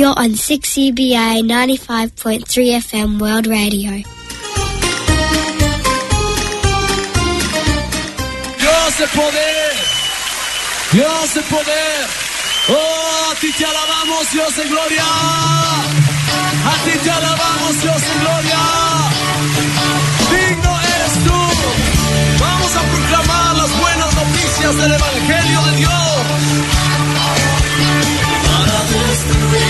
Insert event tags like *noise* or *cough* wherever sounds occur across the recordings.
You're on 6CBA 95.3 FM World Radio. Dios de poder, Dios de poder. Oh, a ti te alabamos, Dios de gloria. A ti te alabamos, Dios de gloria. Digno eres tú. Vamos a proclamar las buenas noticias del Evangelio de Dios. Para destruir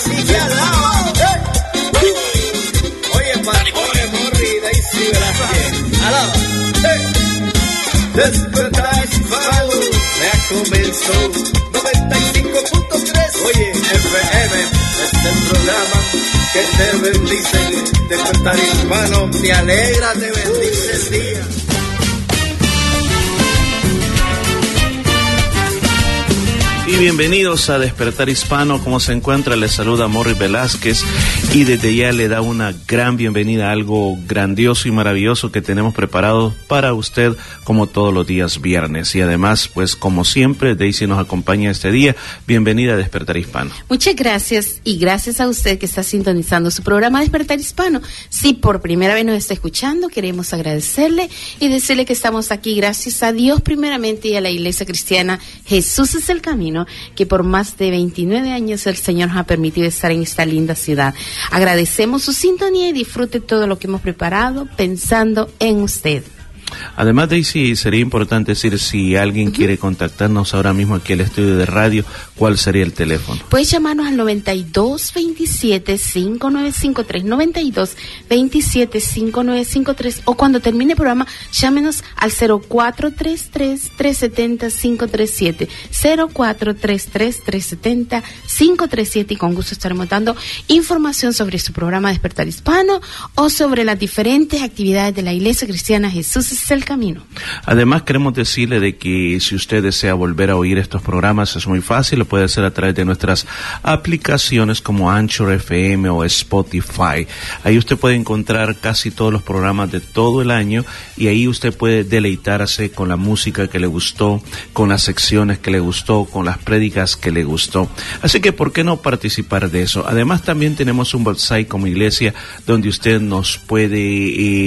así que alaba. Oye, oye, morri, Daisy Velázquez. Alaba. Despertar hispano, ya comenzó. 95.3, oye, FM, este programa que te bendice. Despertar hispano, te alegra, te bendice el día. Y bienvenidos a Despertar Hispano. ¿Cómo se encuentra? Les saluda Morri Velázquez y desde ya le da una gran bienvenida a algo grandioso y maravilloso que tenemos preparado para usted como todos los días viernes. Y además, pues como siempre, Daisy nos acompaña este día. Bienvenida a Despertar Hispano. Muchas gracias y gracias a usted que está sintonizando su programa Despertar Hispano. Si por primera vez nos está escuchando, queremos agradecerle y decirle que estamos aquí gracias a Dios primeramente y a la Iglesia Cristiana Jesús es el Camino, que por más de 29 años el Señor nos ha permitido estar en esta linda ciudad. Agradecemos su sintonía y disfrute todo lo que hemos preparado pensando en usted. Además, Daisy, sería importante decir si alguien quiere contactarnos ahora mismo aquí al estudio de radio, ¿cuál sería el teléfono? Puedes llamarnos al 92 27 5953 92 27 5953 o cuando termine el programa llámenos al 0433 370 537 0433 370 537 y con gusto estaremos dando información sobre su programa Despertar Hispano o sobre las diferentes actividades de la Iglesia Cristiana Jesús es el camino. Además, queremos decirle de que si usted desea volver a oír estos programas, es muy fácil, lo puede hacer a través de nuestras aplicaciones como Anchor FM o Spotify. Ahí usted puede encontrar casi todos los programas de todo el año y ahí usted puede deleitarse con la música que le gustó, con las secciones que le gustó, con las prédicas que le gustó. Así que, ¿por qué no participar de eso? Además, también tenemos un website como iglesia donde usted nos puede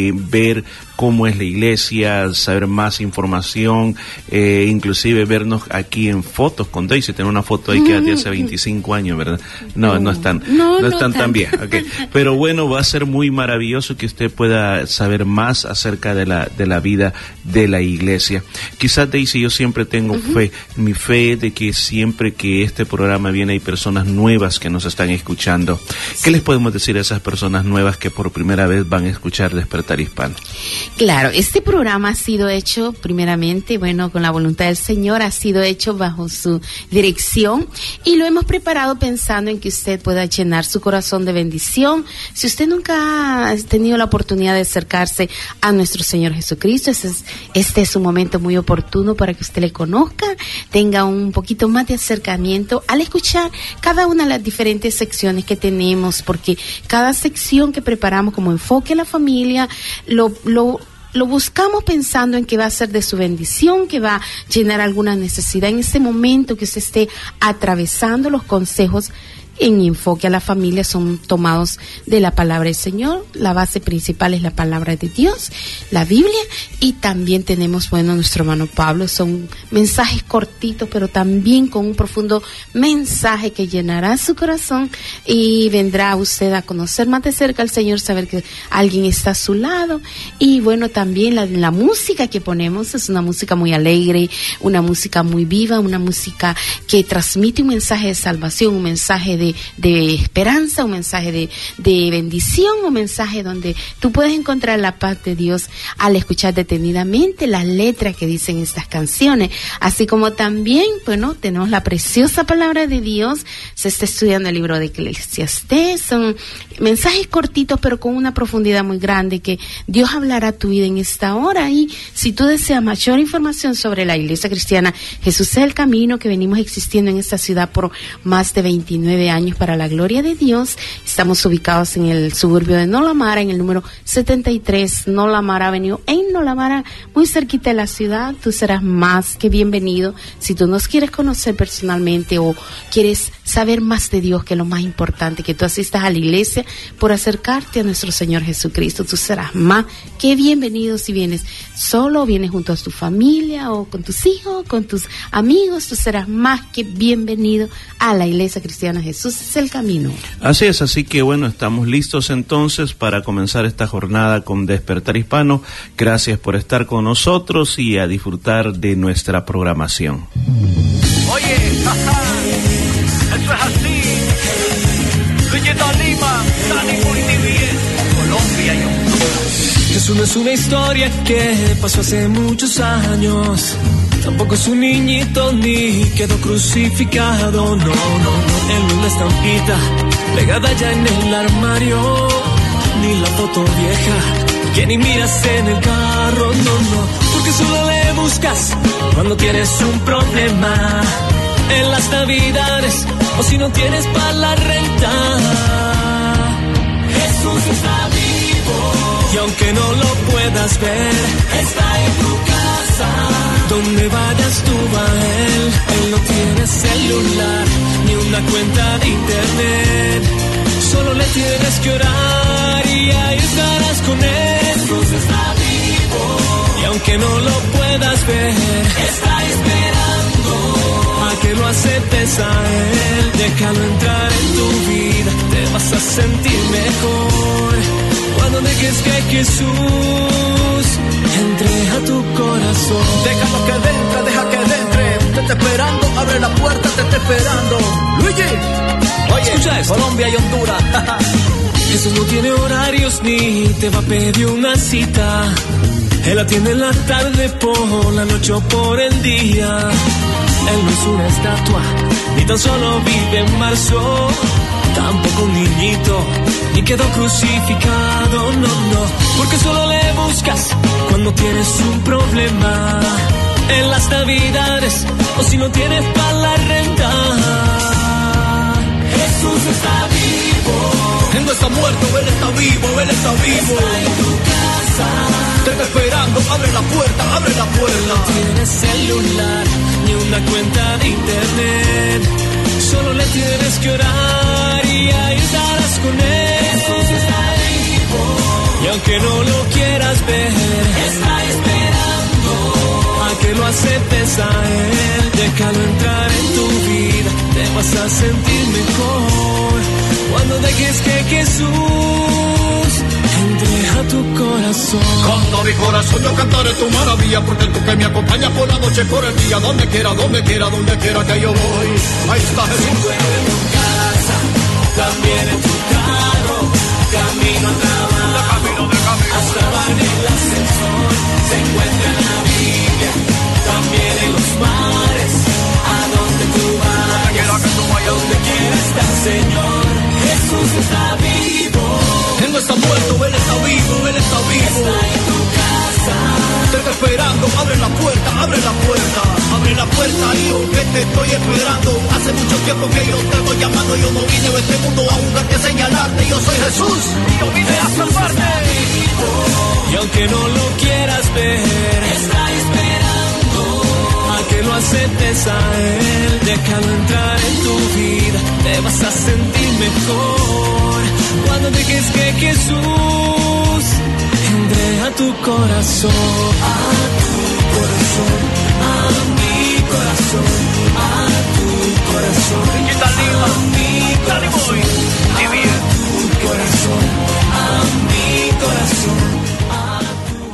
eh, ver cómo es la iglesia, saber más información, eh, inclusive vernos aquí en fotos con Daisy. Tener una foto ahí que de hace 25 años, ¿verdad? No, no, están, No, no, no están tan tan. bien. ok. Pero bueno, va a ser muy maravilloso que usted pueda saber más acerca de la, de la vida de la iglesia. Quizás Daisy, yo siempre tengo fe, mi fe de que siempre que este programa viene hay personas nuevas que nos están escuchando. ¿Qué les podemos decir a esas personas nuevas que por primera vez van a escuchar Despertar Hispano? Claro, este programa ha sido hecho primeramente, bueno, con la voluntad del Señor, ha sido hecho bajo su dirección y lo hemos preparado pensando en que usted pueda llenar su corazón de bendición. Si usted nunca ha tenido la oportunidad de acercarse a nuestro Señor Jesucristo, ese es- este es un momento muy oportuno para que usted le conozca, tenga un poquito más de acercamiento al escuchar cada una de las diferentes secciones que tenemos, porque cada sección que preparamos como enfoque a la familia, lo, lo lo buscamos pensando en que va a ser de su bendición, que va a llenar alguna necesidad en ese momento que usted esté atravesando los consejos en enfoque a la familia son tomados de la palabra del Señor. La base principal es la palabra de Dios, la Biblia, Y también tenemos, bueno, nuestro hermano Pablo. Son mensajes cortitos, pero también con un profundo mensaje que llenará su corazón y vendrá usted a conocer más de cerca al Señor, saber que alguien está a su lado. Y bueno, también la, la música que ponemos es una música muy alegre, una música muy viva, una música que transmite un mensaje de salvación, un mensaje de, de esperanza, un mensaje de, bendición, un mensaje donde tú puedes encontrar la paz de Dios al escuchar detenidamente las letras que dicen estas canciones, así como también, bueno, tenemos la preciosa palabra de Dios, se está estudiando el libro de Eclesiastés, son mensajes cortitos pero con una profundidad muy grande que Dios hablará tu vida en esta hora. Y si tú deseas mayor información sobre la iglesia cristiana, Jesús es el camino que venimos existiendo en esta ciudad por más de 29 años para la gloria de Dios, estamos ubicados en el suburbio de Nolamara, en el número 73 Nolamara Avenue, en Nolamara, muy cerquita de la ciudad, tú serás más que bienvenido si tú nos quieres conocer personalmente o quieres saber más de Dios, que es lo más importante, que tú asistas a la iglesia por acercarte a nuestro Señor Jesucristo. Tú serás más que bienvenido si vienes solo, vienes junto a tu familia o con tus hijos, con tus amigos. Tú serás más que bienvenido a la iglesia cristiana. Jesús es el camino. Así es, así que bueno, estamos listos entonces para comenzar esta jornada con Despertar Hispano. Gracias por estar con nosotros y a disfrutar de nuestra programación. Oye, jaja, eso es así. Lima, Dani muy bien. Colombia y Honduras. Jesús no es una historia que pasó hace muchos años. Tampoco es un niñito ni quedó crucificado. No, no, no. Es una estampita pegada ya en el armario. Ni la foto vieja que ni miras en el carro. No, no. Porque solo le buscas cuando tienes un problema. En las navidades o si no tienes para la renta. Jesús está vivo. Y aunque no lo puedas ver, está en tu casa. Donde vayas tú va Él. Él no tiene celular ni una cuenta de internet. Solo le tienes que orar y ahí estarás con Él. Jesús está vivo. Y aunque no lo puedas ver, está esperando a que lo aceptes a Él. Déjalo entrar en tu vida, te vas a sentir mejor. Cuando dejes que Jesús entre a tu corazón. Déjalo que entre, deja que entre. Te está esperando, abre la puerta, te está esperando. Luigi, oye, Escucha esto. Colombia y Honduras. *laughs* Jesús no tiene horarios ni te va a pedir una cita. Él atiende en la tarde, por la noche o por el día. Él no es una estatua, ni tan solo vive en marzo. Tampoco un niñito, quedó crucificado, no, no. Porque solo le buscas cuando tienes un problema. En las navidades, o si no tienes para la renta. Jesús está vivo. Él no está muerto, él está vivo, él está vivo. Está en tu casa. Te está esperando, abre la puerta, abre la puerta. tienes celular ni una cuenta de internet. Solo le tienes que orar y ahí estarás con él. Jesús está vivo. Y aunque no lo quieras ver, está esperando a que lo aceptes a él. Déjalo entrar en tu vida, te vas a sentir mejor. Cuando dejes que Jesús tu corazón. Con mi corazón yo cantaré tu maravilla porque tú que me acompañas por la noche, por el día, donde quiera, donde quiera, donde quiera que yo voy. Ahí está Jesús. en tu casa, también en tu carro, camino al trabajo, Camino de camino. hasta en el ascensor, se encuentra en la Biblia, también en los mares, a donde tú vayas, Quiera que tú vayas. donde quiera estar, Señor, Jesús está Él no está muerto, él está vivo, él está vivo. está en tu casa, Te está esperando, abre la puerta, abre la puerta, abre la puerta, hijo, que te estoy esperando. Hace mucho tiempo que yo te estoy llamando, yo no vine a este mundo a jugarte, a señalarte, yo soy Jesús, yo vine a salvarte. y aunque no lo quieras ver, está esperando lo aceptes a él. Déjalo entrar en tu vida, te vas a sentir mejor cuando dejes que Jesús entre a tu corazón, a tu corazón, a mi corazón, a tu corazón. ¿Qué tal, A mi corazón, a tu corazón, a mi corazón.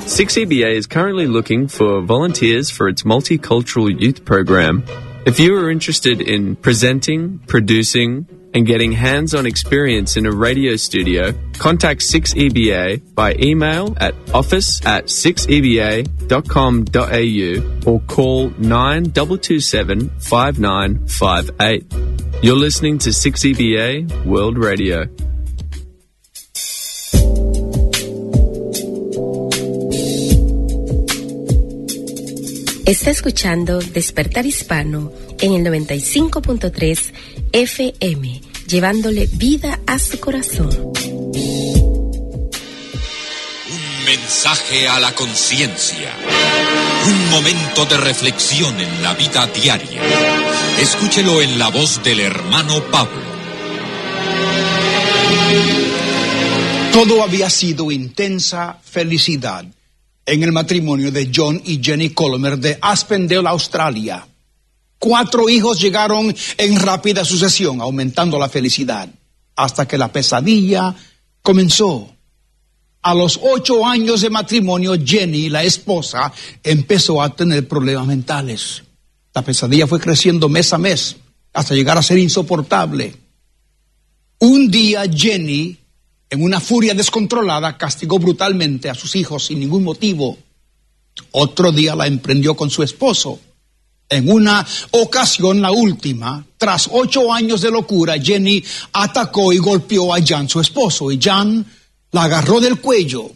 6EBA is currently looking for volunteers for its multicultural youth program. If you are interested in presenting, producing, and getting hands-on experience in a radio studio, contact 6EBA by email at office at 6EBA.com.au or call 9227 5958. You're listening to 6EBA World Radio. Está escuchando Despertar Hispano en el 95.3 FM, llevándole vida a su corazón. Un mensaje a la conciencia. Un momento de reflexión en la vida diaria. Escúchelo en la voz del hermano Pablo. Todo había sido intensa felicidad en el matrimonio de John y Jenny Colomer de Aspendale, Australia. Cuatro hijos llegaron en rápida sucesión, aumentando la felicidad, hasta que la pesadilla comenzó. A los ocho años de matrimonio, Jenny, la esposa, empezó a tener problemas mentales. La pesadilla fue creciendo mes a mes, hasta llegar a ser insoportable. Un día, Jenny, en una furia descontrolada, castigó brutalmente a sus hijos sin ningún motivo. Otro día la emprendió con su esposo. En una ocasión, la última, tras ocho años de locura, Jenny atacó y golpeó a Jan, su esposo, y Jan la agarró del cuello.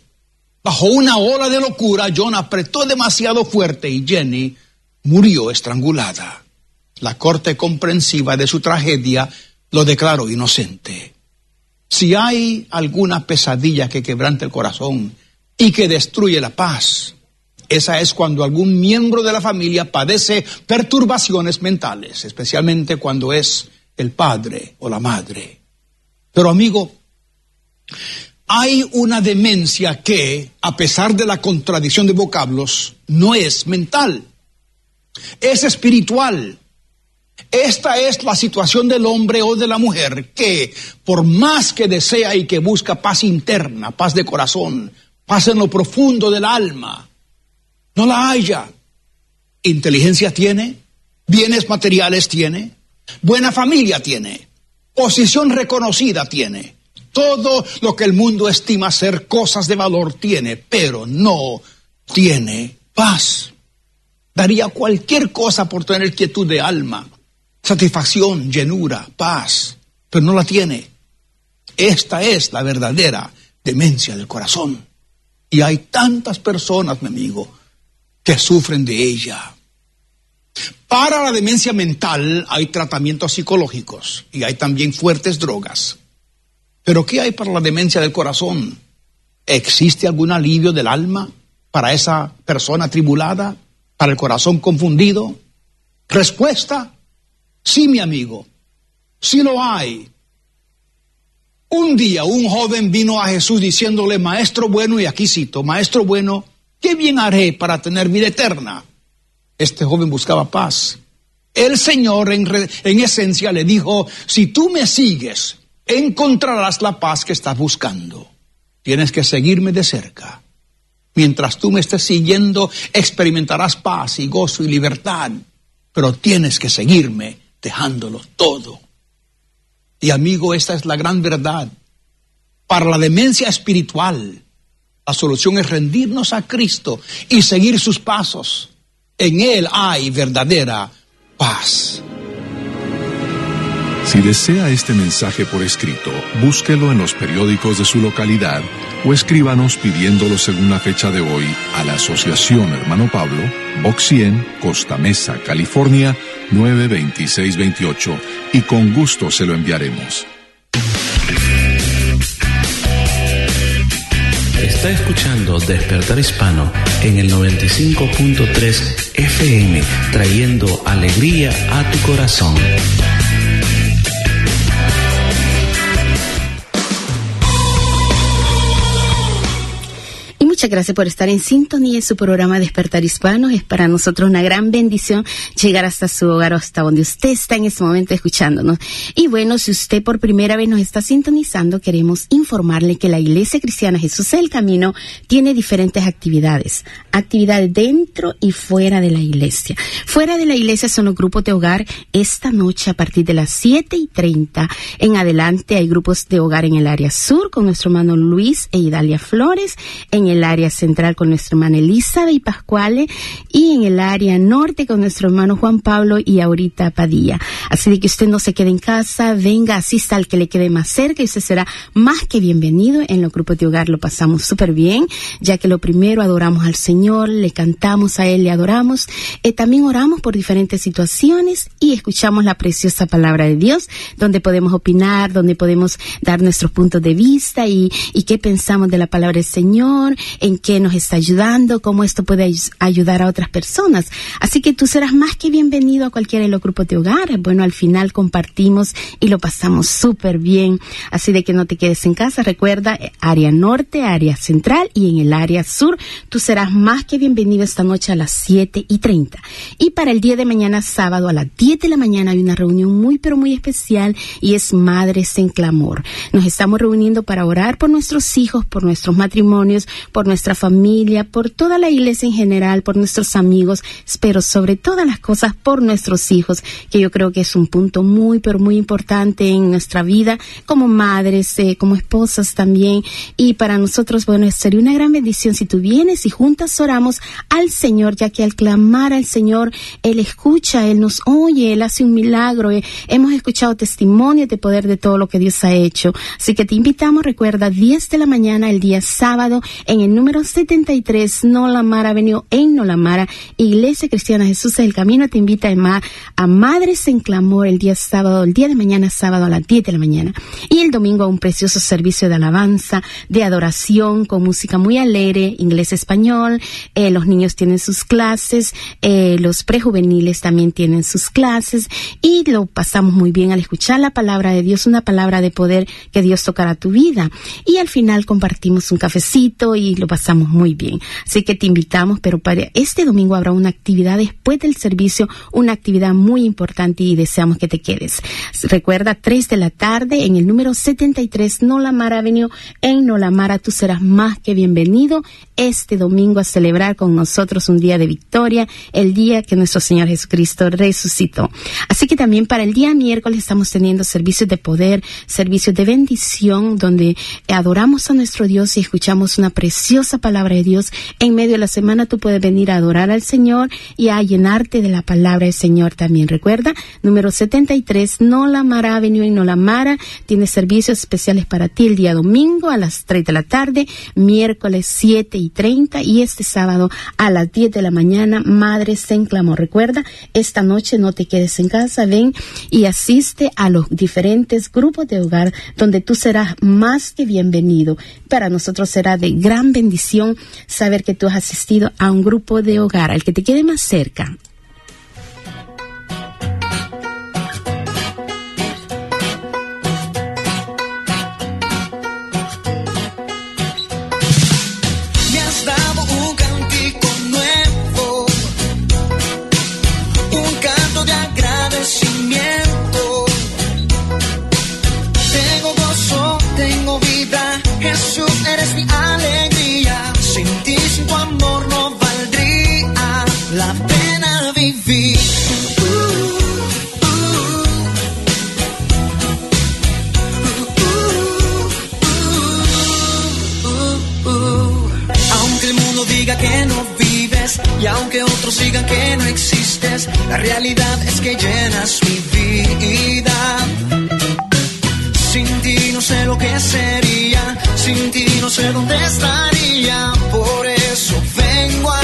Bajo una ola de locura, John apretó demasiado fuerte y Jenny murió estrangulada. La corte comprensiva de su tragedia lo declaró inocente. Si hay alguna pesadilla que quebrante el corazón y que destruye la paz, esa es cuando algún miembro de la familia padece perturbaciones mentales, especialmente cuando es el padre o la madre. Pero amigo, hay una demencia que, a pesar de la contradicción de vocablos, no es mental, es espiritual. Esta es la situación del hombre o de la mujer que, por más que desea y que busca paz interna, paz de corazón, paz en lo profundo del alma, no la haya. Inteligencia tiene, bienes materiales tiene, buena familia tiene, posición reconocida tiene, todo lo que el mundo estima ser cosas de valor tiene, pero no tiene paz. Daría cualquier cosa por tener quietud de alma, satisfacción, llenura, paz, pero no la tiene. Esta es la verdadera demencia del corazón. Y hay tantas personas, mi amigo, que sufren de ella. Para la demencia mental hay tratamientos psicológicos y hay también fuertes drogas. Pero ¿qué hay para la demencia del corazón? ¿Existe algún alivio del alma para esa persona tribulada, para el corazón confundido? Respuesta, sí, mi amigo, sí lo hay. Un día un joven vino a Jesús diciéndole, Maestro bueno, y aquí cito, Maestro bueno, ¿Qué bien haré para tener vida eterna? Este joven buscaba paz. El Señor en, en, esencia le dijo, si tú me sigues, encontrarás la paz que estás buscando. Tienes que seguirme de cerca. Mientras tú me estés siguiendo, experimentarás paz y gozo y libertad. Pero tienes que seguirme dejándolo todo. Y amigo, esta es la gran verdad. Para la demencia espiritual, la solución es rendirnos a Cristo y seguir sus pasos. En Él hay verdadera paz. Si desea este mensaje por escrito, búsquelo en los periódicos de su localidad o escríbanos pidiéndolo según la fecha de hoy a la Asociación Hermano Pablo, Box 100, Costa Mesa, California 92628 y con gusto se lo enviaremos. Está escuchando Despertar Hispano en el 95.3 FM, trayendo alegría a tu corazón. Muchas gracias por estar en sintonía en su programa Despertar Hispano. Es para nosotros una gran bendición llegar hasta su hogar o hasta donde usted está en este momento escuchándonos. Y bueno, si usted por primera vez nos está sintonizando, queremos informarle que la Iglesia Cristiana Jesús del Camino tiene diferentes actividades. Actividades dentro y fuera de la iglesia. Fuera de la iglesia son los grupos de hogar. Esta noche a partir de las 7 y 30 en adelante hay grupos de hogar en el área sur con nuestro hermano Luis e Idalia Flores en el área central con nuestra hermana Elizabeth Pascuale y en el área norte con nuestro hermano Juan Pablo y ahorita Padilla. Así de que usted no se quede en casa, venga, asista al que le quede más cerca y usted será más que bienvenido. En los grupos de hogar lo pasamos súper bien, ya que lo primero adoramos al Señor, le cantamos a Él, le adoramos. Eh, también oramos por diferentes situaciones y escuchamos la preciosa palabra de Dios, donde podemos opinar, donde podemos dar nuestros puntos de vista y, y qué pensamos de la palabra del Señor en qué nos está ayudando, cómo esto puede ayudar a otras personas. Así que tú serás más que bienvenido a cualquiera de los grupos de hogar. Bueno, al final compartimos y lo pasamos súper bien. Así de que no te quedes en casa. Recuerda, área norte, área central y en el área sur. Tú serás más que bienvenido esta noche a las 7 y 30. Y para el día de mañana, sábado, a las 10 de la mañana, hay una reunión muy, pero muy especial y es Madres en Clamor. Nos estamos reuniendo para orar por nuestros hijos, por nuestros matrimonios, por nuestra familia, por toda la iglesia en general, por nuestros amigos, pero sobre todas las cosas por nuestros hijos, que yo creo que es un punto muy, pero muy importante en nuestra vida como madres, eh, como esposas también. Y para nosotros, bueno, sería una gran bendición si tú vienes y juntas oramos al Señor, ya que al clamar al Señor, Él escucha, Él nos oye, Él hace un milagro. Eh, hemos escuchado testimonios de poder de todo lo que Dios ha hecho. Así que te invitamos, recuerda, 10 de la mañana el día sábado en el número 73 Nolamara Avenue en Nolamara, Iglesia Cristiana Jesús del Camino. Te invita a, a Madres en Clamor el día sábado, el día de mañana sábado a las 10 de la mañana. Y el domingo a un precioso servicio de alabanza, de adoración con música muy alegre, inglés-español, eh, los niños tienen sus clases, eh, los prejuveniles también tienen sus clases y lo pasamos muy bien al escuchar la palabra de Dios, una palabra de poder que Dios tocará tu vida. Y al final compartimos un cafecito y lo pasamos muy bien. Así que te invitamos, pero para este domingo habrá una actividad después del servicio, una actividad muy importante y deseamos que te quedes. Recuerda, 3 de la tarde en el número 73 Nolamara Avenue en Nolamara. Tú serás más que bienvenido este domingo a celebrar con nosotros un día de victoria, el día que nuestro Señor Jesucristo resucitó. Así que también para el día miércoles estamos teniendo servicios de poder, servicios de bendición, donde adoramos a nuestro Dios y escuchamos una preciosa palabra de Dios. En medio de la semana tú puedes venir a adorar al Señor y a llenarte de la palabra del Señor también. Recuerda, número 73, No La Mara Avenue en No La Mara, tiene servicios especiales para ti el día domingo a las 3 de la tarde, miércoles 7 y 30 y este sábado a las 10 de la mañana, Madres en Clamor. Recuerda, esta noche no te quedes en casa, ven y asiste a los diferentes grupos de hogar donde tú serás más que bienvenido. Para nosotros será de gran bendición saber que tú has asistido a un grupo de hogar, al que te quede más cerca. Y aunque otros digan que no existes, la realidad es que llenas mi vida. Sin ti no sé lo que sería, sin ti no sé dónde estaría. Por eso vengo a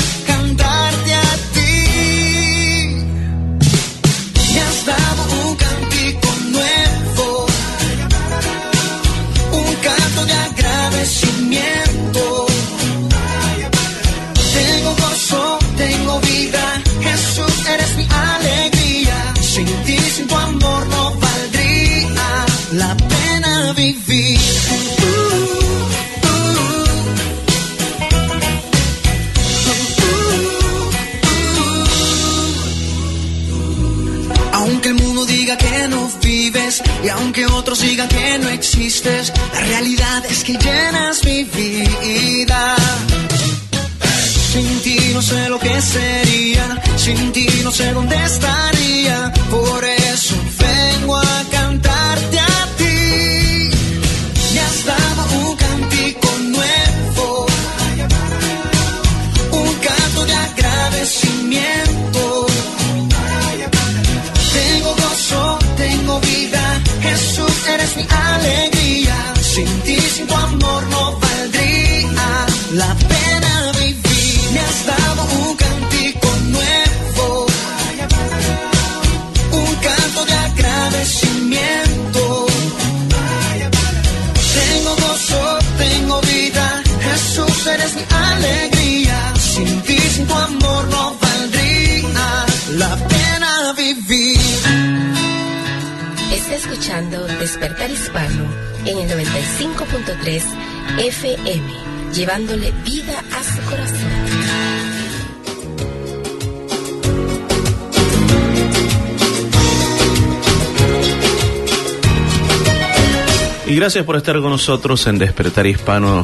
gracias por estar con nosotros en Despertar Hispano.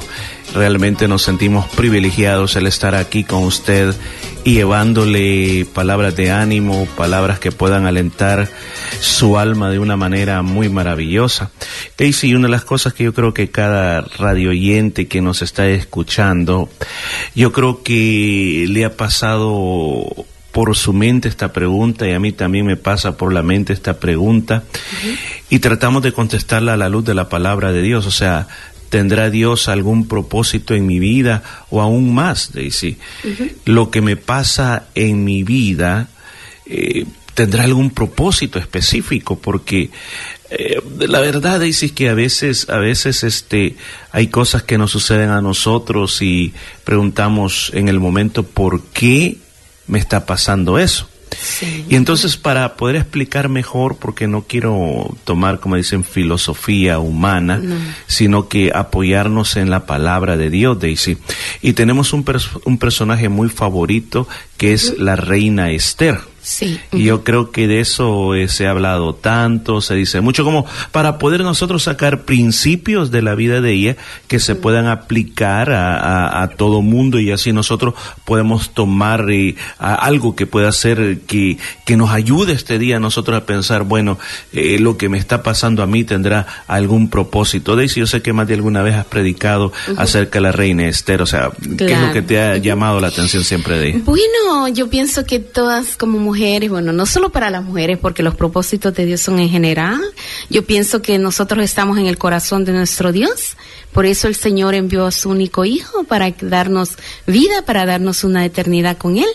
Realmente nos sentimos privilegiados el estar aquí con usted y llevándole palabras de ánimo, palabras que puedan alentar su alma de una manera muy maravillosa. Daisy, una de las cosas que yo creo que cada radio oyente que nos está escuchando, yo creo que le ha pasado por su mente esta pregunta y a mí también me pasa por la mente esta pregunta. Y tratamos de contestarla a la luz de la palabra de Dios, o sea, ¿tendrá Dios algún propósito en mi vida o aún más, Daisy? Lo que me pasa en mi vida eh, tendrá algún propósito específico porque eh, la verdad Daisy es que a veces a veces este hay cosas que nos suceden a nosotros y preguntamos en el momento por qué me está pasando eso. Y entonces para poder explicar mejor, porque no quiero tomar, como dicen, filosofía humana, sino que apoyarnos en la palabra de Dios, Daisy. Y tenemos un, pers- un personaje muy favorito que es la reina Esther. Sí. Y yo creo que de eso eh, se ha hablado tanto, se dice mucho como para poder nosotros sacar principios de la vida de ella que se puedan aplicar a, a- a todo mundo y así nosotros podemos tomar eh, a- algo que pueda ser que, que nos ayude este día a nosotros a pensar, bueno, eh, lo que me está pasando a mí tendrá algún propósito. Daisy, yo sé que más de alguna vez has predicado acerca de la reina Esther, o sea, ¿qué es lo que te ha llamado la atención siempre de ella? Bueno, yo pienso que todas como mujeres, bueno, no solo para las mujeres, porque los propósitos de Dios son en general, yo pienso que nosotros estamos en el corazón de nuestro Dios, por eso el Señor envió a su único Hijo para darnos vida, para darnos una eternidad con Él.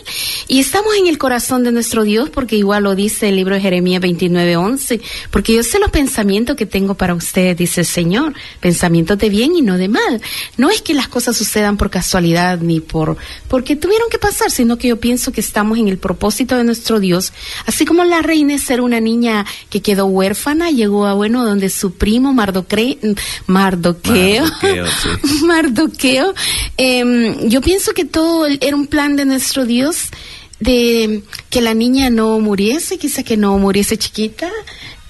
Y estamos en el corazón de nuestro Dios, porque igual lo dice el libro de Jeremías 29, 11, porque yo sé los pensamientos que tengo para ustedes, dice el Señor, pensamientos de bien y no de mal. No es que las cosas sucedan por casualidad ni por porque tuvieron que pasar, sino que yo pienso que estamos en el propósito de nuestro Dios, así como la reina es ser una niña que quedó huérfana, llegó a bueno donde su primo Mardoqueo, Mardoqueo, sí. *laughs* Mardoqueo. Em, yo pienso que todo era un plan de nuestro Dios de que la niña no muriese, quizá que no muriese chiquita,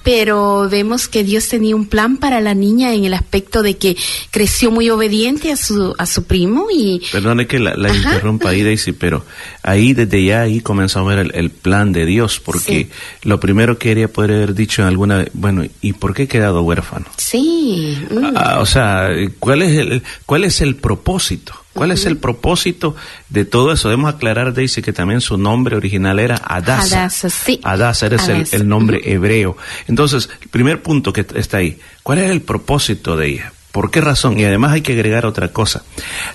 pero vemos que Dios tenía un plan para la niña en el aspecto de que creció muy obediente a su a su primo y Perdone que la, interrumpa ahí, Daisy, pero ahí desde ya ahí comenzamos a ver el, el plan de Dios, porque lo primero que quería poder haber dicho en alguna, bueno, ¿y por qué he quedado huérfano? sí, mm, Ah, o sea, ¿cuál es el, cuál es el propósito? ¿Cuál es el propósito de todo eso? Debemos aclarar, Daisy, que también su nombre original era Adasa. Hadassah, sí. Adasa eres el, nombre hebreo. Entonces, el primer punto que está ahí, ¿cuál es el propósito de ella? ¿Por qué razón? Y además hay que agregar otra cosa.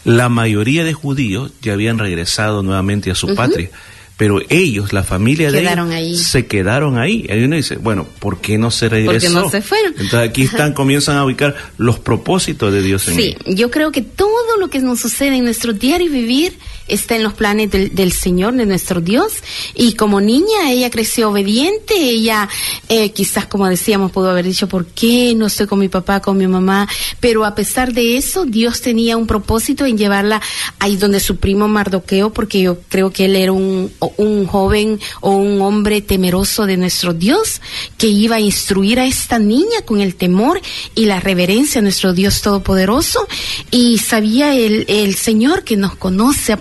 La mayoría de judíos ya habían regresado nuevamente a su patria, pero ellos, la familia de ellos, ahí. se quedaron ahí. Ahí uno dice, bueno, ¿por qué no se regresó? no se fueron? Entonces aquí están, comienzan a ubicar los propósitos de Dios en Sí, yo creo que todo lo que nos sucede en nuestro diario vivir está en los planes del, Señor, de nuestro Dios. Y como niña, ella creció obediente, ella eh, quizás, como decíamos, pudo haber dicho, ¿por qué no estoy con mi papá, con mi mamá? Pero a pesar de eso, Dios tenía un propósito en llevarla ahí donde su primo Mardoqueo, porque yo creo que él era un un joven o un hombre temeroso de nuestro Dios que iba a instruir a esta niña con el temor y la reverencia a nuestro Dios Todopoderoso y sabía el, el Señor que nos conoce a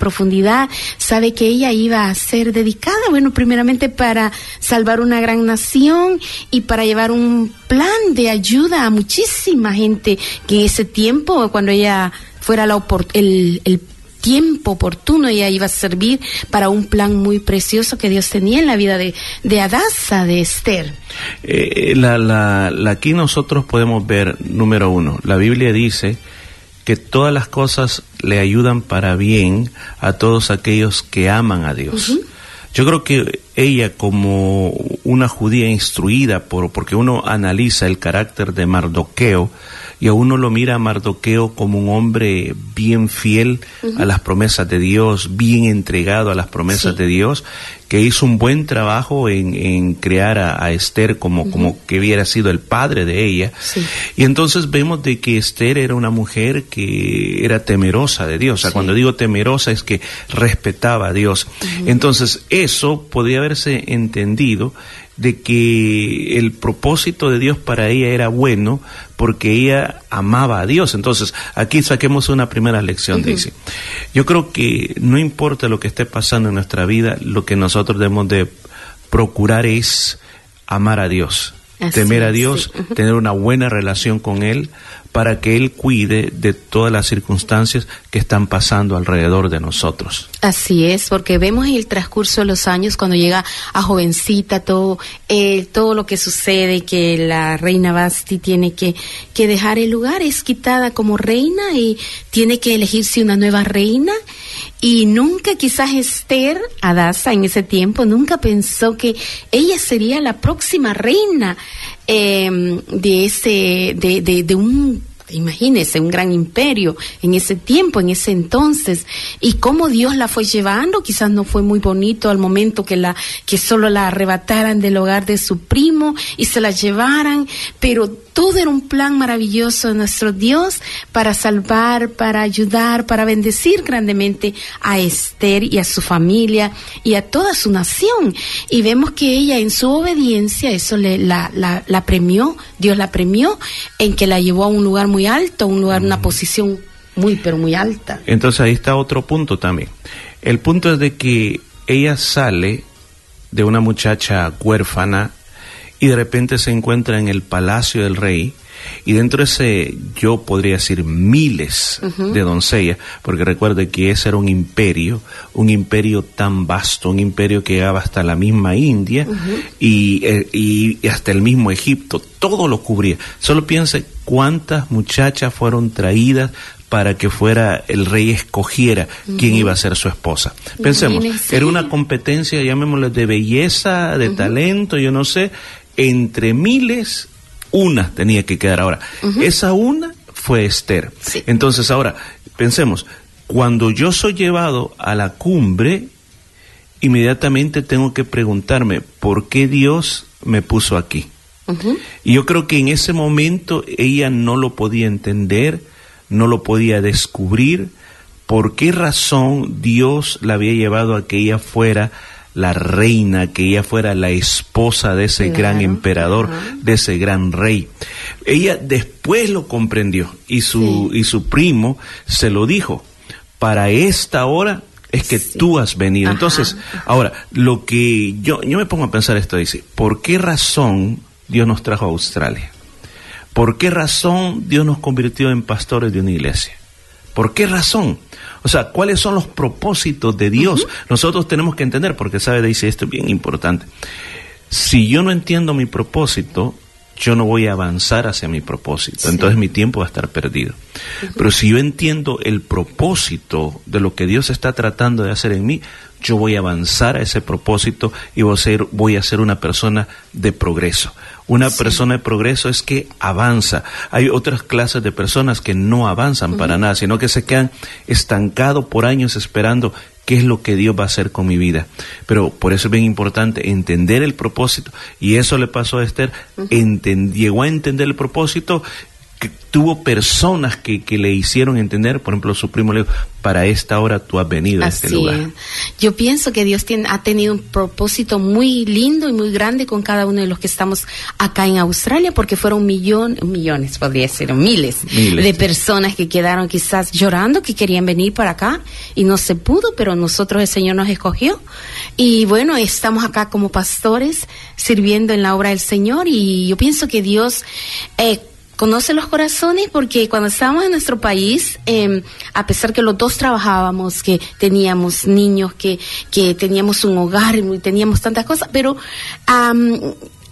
sabe que ella iba a ser dedicada, bueno, primeramente para salvar una gran nación y para llevar un plan de ayuda a muchísima gente que en ese tiempo, cuando ella fuera la el, el tiempo oportuno ella iba a servir para un plan muy precioso que Dios tenía en la vida de, Adasa, de Esther. Eh, la, la, aquí nosotros podemos ver, número uno, la Biblia dice que todas las cosas le ayudan para bien a todos aquellos que aman a Dios. Yo creo que ella como una judía instruida, por, porque uno analiza el carácter de Mardoqueo, y a uno lo mira a Mardoqueo como un hombre bien fiel a las promesas de Dios, bien entregado a las promesas de Dios, que hizo un buen trabajo en, crear a, Esther como, como que hubiera sido el padre de ella. Y entonces vemos de que Esther era una mujer que era temerosa de Dios. O sea, cuando digo temerosa es que respetaba a Dios. Entonces, eso podría haberse entendido de que el propósito de Dios para ella era bueno porque ella amaba a Dios. Entonces, aquí saquemos una primera lección, dice. Yo creo que no importa lo que esté pasando en nuestra vida, lo que nosotros debemos de procurar es amar a Dios, temer a Dios, tener una buena relación con Él, para que Él cuide de todas las circunstancias que están pasando alrededor de nosotros. Así es, porque vemos en el transcurso de los años, cuando llega a jovencita, todo, eh, todo lo que sucede, que la reina Basti tiene que, que dejar el lugar, es quitada como reina y tiene que elegirse una nueva reina. Y nunca quizás Esther, Adasa en ese tiempo, nunca pensó que ella sería la próxima reina eh, de ese, de, de, de un Imagínese un gran imperio en ese tiempo, en ese entonces, y cómo Dios la fue llevando, quizás no fue muy bonito al momento que la, que solo la arrebataran del hogar de su primo y se la llevaran, pero todo era un plan maravilloso de nuestro Dios para salvar, para ayudar, para bendecir grandemente a Esther y a su familia y a toda su nación. Y vemos que ella en su obediencia, eso le, la, la, la premió, Dios la premió en que la llevó a un lugar muy alto, un lugar, una posición muy, pero muy alta. Entonces ahí está otro punto también. El punto es de que ella sale de una muchacha huérfana y de repente se encuentra en el palacio del rey y dentro de ese yo podría decir miles de doncellas, porque recuerde que ese era un imperio, un imperio tan vasto, un imperio que llegaba hasta la misma India eh, y, hasta el mismo Egipto, todo lo cubría. Solo piense cuántas muchachas fueron traídas para que fuera el rey escogiera quién iba a ser su esposa. Pensemos, era una competencia, llamémosle, de belleza, de talento, yo no sé, entre miles, una tenía que quedar ahora. Esa una fue Esther. Entonces ahora, pensemos, cuando yo soy llevado a la cumbre, inmediatamente tengo que preguntarme, ¿por qué Dios me puso aquí? Y yo creo que en ese momento ella no lo podía entender, no lo podía descubrir, por qué razón Dios la había llevado a que ella fuera la reina, que ella fuera la esposa de ese gran emperador, de ese gran rey. Ella después lo comprendió y su, y su primo se lo dijo, para esta hora es que tú has venido. Entonces, ahora, lo que yo, yo me pongo a pensar esto, dice, ¿por qué razón Dios nos trajo a Australia? ¿Por qué razón Dios nos convirtió en pastores de una iglesia? ¿Por qué razón? O sea, ¿cuáles son los propósitos de Dios? Nosotros tenemos que entender, porque sabe, dice esto es bien importante. Si yo no entiendo mi propósito, yo no voy a avanzar hacia mi propósito. Entonces mi tiempo va a estar perdido. Pero si yo entiendo el propósito de lo que Dios está tratando de hacer en mí, yo voy a avanzar a ese propósito y voy a ser, voy a ser una persona de progreso. Una persona de progreso es que avanza. Hay otras clases de personas que no avanzan para nada, sino que se quedan estancados por años esperando qué es lo que Dios va a hacer con mi vida. Pero por eso es bien importante entender el propósito. Y eso le pasó a Esther. llegó a entender el propósito que tuvo personas que, que le hicieron entender, por ejemplo, su primo le dijo, para esta hora tú has venido a este lugar. es. Yo pienso que Dios tiene, ha tenido un propósito muy lindo y muy grande con cada uno de los que estamos acá en Australia, porque fueron millón, millones, podría decir, miles, Miles. de personas que quedaron quizás llorando, que querían venir para acá y no se pudo, pero nosotros el Señor nos escogió. Y bueno, estamos acá como pastores sirviendo en la obra del Señor y yo pienso que Dios... Eh, conoce los corazones porque cuando estábamos en nuestro país, eh, a pesar que los dos trabajábamos, que teníamos niños, que, que teníamos un hogar y teníamos tantas cosas, pero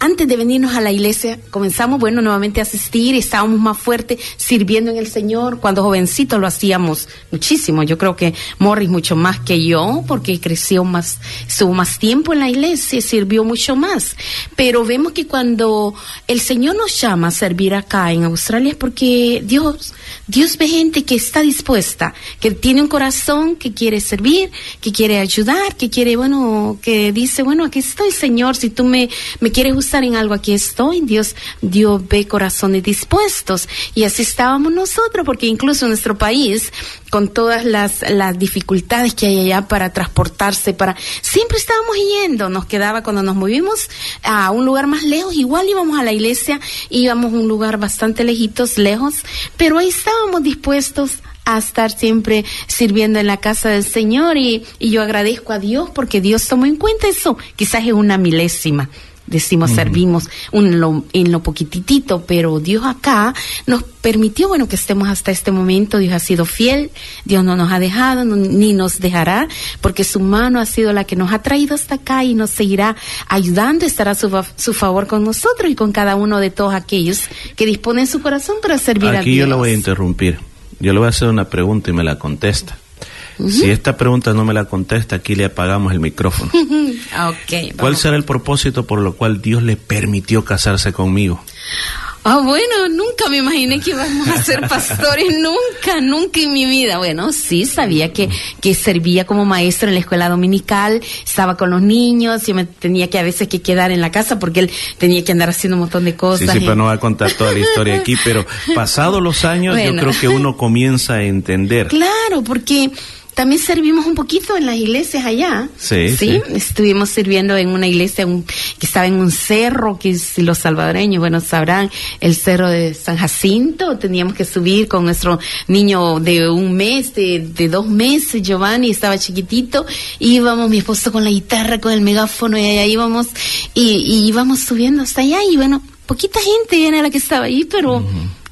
antes de venirnos a la iglesia, comenzamos, bueno, nuevamente a asistir, estábamos más fuertes sirviendo en el Señor. Cuando jovencitos lo hacíamos muchísimo. Yo creo que Morris mucho más que yo, porque creció más, estuvo más tiempo en la iglesia, sirvió mucho más. Pero vemos que cuando el Señor nos llama a servir acá en Australia es porque Dios, Dios ve gente que está dispuesta, que tiene un corazón que quiere servir, que quiere ayudar, que quiere, bueno, que dice, bueno, aquí estoy, Señor, si tú me, me quieres usar en algo, aquí estoy. Dios, Dios ve corazones dispuestos. Y así estábamos nosotros, porque incluso en nuestro país, con todas las, dificultades que hay allá para transportarse, para siempre estábamos yendo, nos quedaba cuando nos movimos a un lugar más lejos, igual íbamos a la iglesia, íbamos a un lugar bastante lejitos, lejos, pero ahí estábamos dispuestos a estar siempre sirviendo en la casa del Señor y, y yo agradezco a Dios porque Dios tomó en cuenta eso, quizás es una milésima decimos servimos un, lo, en lo poquitito, pero Dios acá nos permitió, bueno, que estemos hasta este momento. Dios ha sido fiel, Dios no nos ha dejado, no- ni nos dejará, porque su mano ha sido la que nos ha traído hasta acá y nos seguirá ayudando, estará a su, su favor con nosotros y con cada uno de todos aquellos que disponen su corazón para servir a Aquí Dios. yo le voy a interrumpir. Yo le voy a hacer una pregunta y me la contesta. Si esta pregunta no me la contesta, aquí le apagamos el micrófono. *laughs* ¿Cuál vamos. será el propósito por lo cual Dios le permitió casarse conmigo? Ah, bueno, nunca me imaginé que íbamos a ser *laughs* pastores, nunca, nunca en mi vida. Bueno, sí, sabía que, que servía como maestro en la escuela dominical, estaba con los niños, yo me tenía que a veces que quedar en la casa porque él tenía que andar haciendo un montón de Sí, cosas. sí, y- pero no va a contar toda la historia aquí, pero *laughs* pasados los años Bueno. yo creo que uno comienza a entender. Claro, porque también servimos un poquito en las iglesias allá. Sí, sí. Estuvimos sirviendo en una iglesia un- que estaba en un cerro, que si los salvadoreños, bueno, sabrán, el cerro de San Jacinto. Teníamos que subir con nuestro niño de un mes, de, de dos meses, Giovanni, estaba chiquitito. Íbamos, mi esposo con la guitarra, con el megáfono, y allá íbamos, y, y íbamos subiendo hasta allá. Y bueno, poquita gente era la que estaba ahí, pero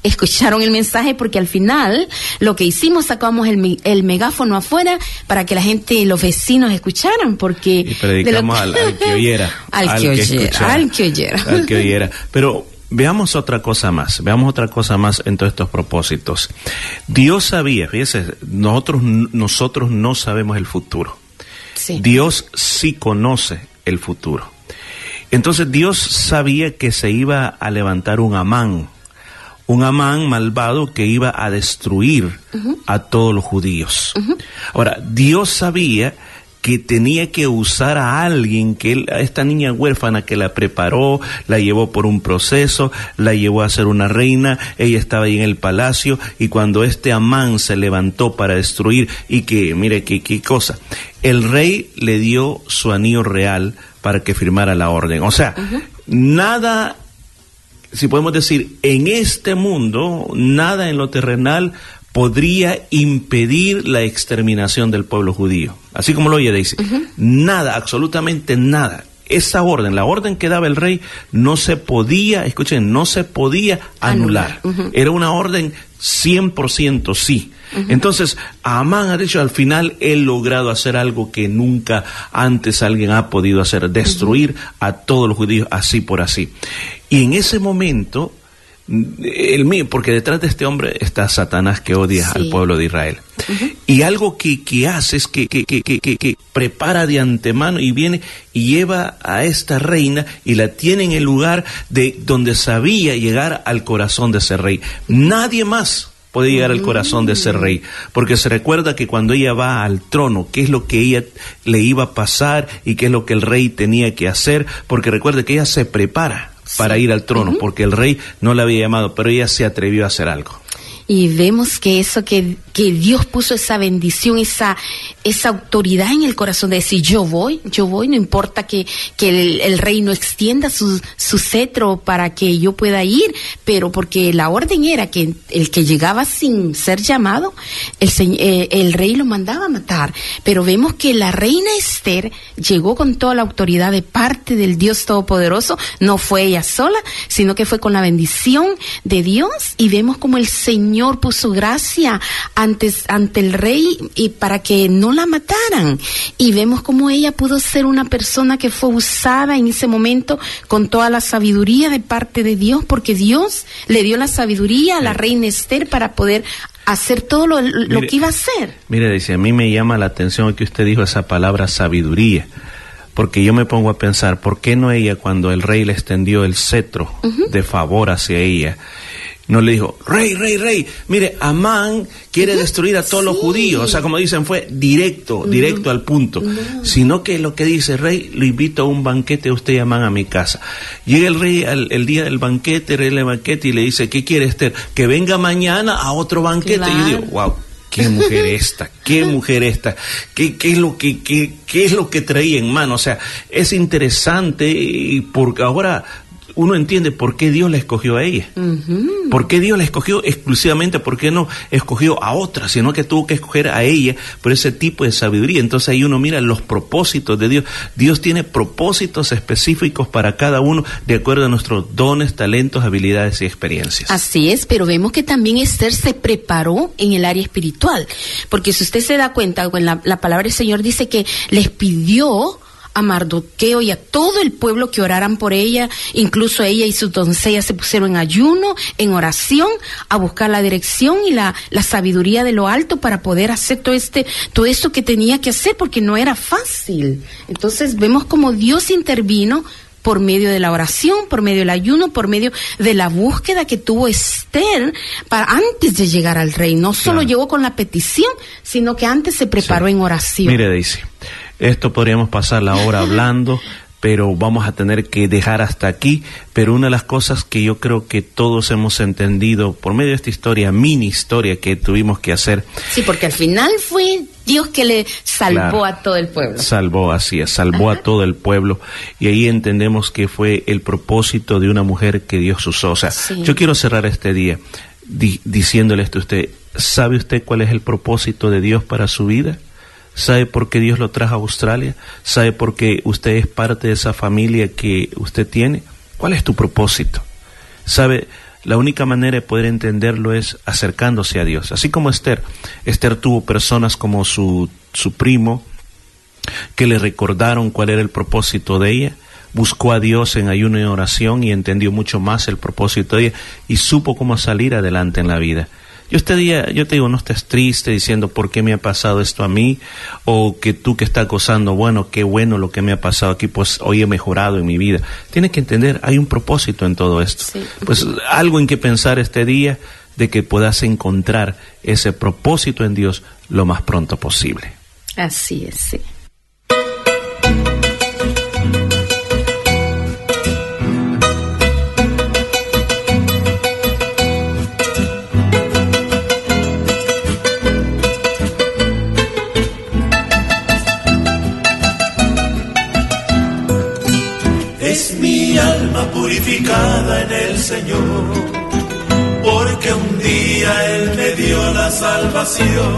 escucharon el mensaje porque al final lo que hicimos sacamos el, megáfono afuera para que la gente, los vecinos escucharan porque Y predicamos al, *laughs* al que oyera. Al que oyera, escuchara, al que oyera. al que *laughs* oyera. Pero veamos otra cosa más, veamos otra cosa más en todos estos propósitos. Dios sabía, fíjese, nosotros, nosotros no sabemos el futuro. Sí. Dios sí conoce el futuro. Entonces Dios sabía que se iba a levantar un Amán, un Amán malvado que iba a destruir a todos los judíos. Ahora, Dios sabía que tenía que usar a alguien, que él- a esta niña huérfana que la preparó, la llevó por un proceso, la llevó a ser una reina, ella estaba ahí en el palacio y cuando este Amán se levantó para destruir y que, mire qué qué cosa, el rey le dio su anillo real para que firmara la orden. O sea, nada si podemos decir, en este mundo, nada en lo terrenal podría impedir la exterminación del pueblo judío. Así como lo oye Daisy. Nada, absolutamente nada. Esa orden, la orden que daba el rey, no se podía, escuchen, no se podía anular. Era una orden 100% sí. Entonces, Amán ha dicho, al final, he logrado hacer algo que nunca antes alguien ha podido hacer, destruir a todos los judíos así por así. Y en ese momento, el mío, porque detrás de este hombre está Satanás que odia Sí. al pueblo de Israel. Y algo que, que hace es que, que, que, que, que- que prepara de antemano y viene y lleva a esta reina y la tiene en el lugar de donde sabía llegar al corazón de ese rey. Nadie más puede llegar al corazón de ese rey, porque se recuerda que cuando ella va al trono, qué es lo que ella le iba a pasar y qué es lo que el rey tenía que hacer, porque recuerde que ella se prepara para ir al trono, porque el rey no la había llamado, pero ella se atrevió a hacer algo y vemos que eso que, que Dios puso esa bendición, esa, esa autoridad en el corazón de decir yo voy, yo voy, no importa que, que el, el rey no extienda su, su cetro para que yo pueda ir, pero porque la orden era que el que llegaba sin ser llamado, el, eh, el rey lo mandaba a matar. Pero vemos que la reina Esther llegó con toda la autoridad de parte del Dios Todopoderoso, no fue ella sola, sino que fue con la bendición de Dios y vemos como el Señor Señor puso gracia antes, ante el rey y para que no la mataran. Y vemos cómo ella pudo ser una persona que fue usada en ese momento con toda la sabiduría de parte de Dios, porque Dios le dio la sabiduría a la reina Esther para poder hacer todo lo, que iba a hacer. Mire, dice, a mí me llama la atención que usted dijo esa palabra sabiduría porque yo me pongo a pensar, ¿por qué no ella cuando el rey le extendió el cetro de favor hacia ella? No le dijo, rey, rey, rey, mire, Amán quiere destruir a todos los judíos. O sea, como dicen, fue directo, directo al punto. Sino que lo que dice, rey, lo invito a un banquete, usted y Amán a mi casa. Llega el rey el día del banquete, rey del banquete, y le dice, ¿qué quiere Esther? Que venga mañana a otro banquete. Y yo digo, wow, qué mujer esta, qué *laughs* mujer esta, qué, qué es lo que, qué, qué es lo que traía en mano. O sea, es interesante y porque ahora uno entiende por qué Dios la escogió a ella. ¿Por qué Dios la escogió exclusivamente? ¿Por qué no escogió a otra? Sino que tuvo que escoger a ella por ese tipo de sabiduría. Entonces ahí uno mira los propósitos de Dios. Dios tiene propósitos específicos para cada uno de acuerdo a nuestros dones, talentos, habilidades y experiencias. Así es, pero vemos que también Esther se preparó en el área espiritual. Porque si usted se da cuenta, en la, la palabra del Señor dice que les pidió a Mardoqueo y a todo el pueblo que oraran por ella, incluso ella y sus doncellas se pusieron en ayuno, en oración, a buscar la dirección y la, la sabiduría de lo alto para poder hacer todo este, todo esto que tenía que hacer, porque no era fácil. Entonces vemos como Dios intervino por medio de la oración, por medio del ayuno, por medio de la búsqueda que tuvo Esther para antes de llegar al rey. No solo llegó con la petición, sino que antes se preparó en oración. Mire, dice, esto podríamos pasar la hora hablando, pero vamos a tener que dejar hasta aquí. Pero una de las cosas que yo creo que todos hemos entendido por medio de esta historia, mini historia que tuvimos que hacer. Sí, porque al final fue Dios que le salvó a todo el pueblo. Salvó, así es, salvó a todo el pueblo. Y ahí entendemos que fue el propósito de una mujer que Dios usó. O sea, yo quiero cerrar este día diciéndole esto a usted. ¿Sabe usted cuál es el propósito de Dios para su vida? ¿Sabe por qué Dios lo trajo a Australia? ¿Sabe por qué usted es parte de esa familia que usted tiene? ¿Cuál es tu propósito? ¿Sabe? La única manera de poder entenderlo es acercándose a Dios. Así como Esther. Esther tuvo personas como su, su primo que le recordaron cuál era el propósito de ella. Buscó a Dios en ayuno y oración y entendió mucho más el propósito de ella y supo cómo salir adelante en la vida. Yo este día, yo te digo, no estés triste diciendo por qué me ha pasado esto a mí, o que tú que estás gozando, bueno, qué bueno lo que me ha pasado aquí, pues hoy he mejorado en mi vida. Tienes que entender, hay un propósito en todo esto. Pues algo en que pensar este día de que puedas encontrar ese propósito en Dios lo más pronto posible. Así es, sí. Purificada en el Señor, porque un día Él me dio la salvación.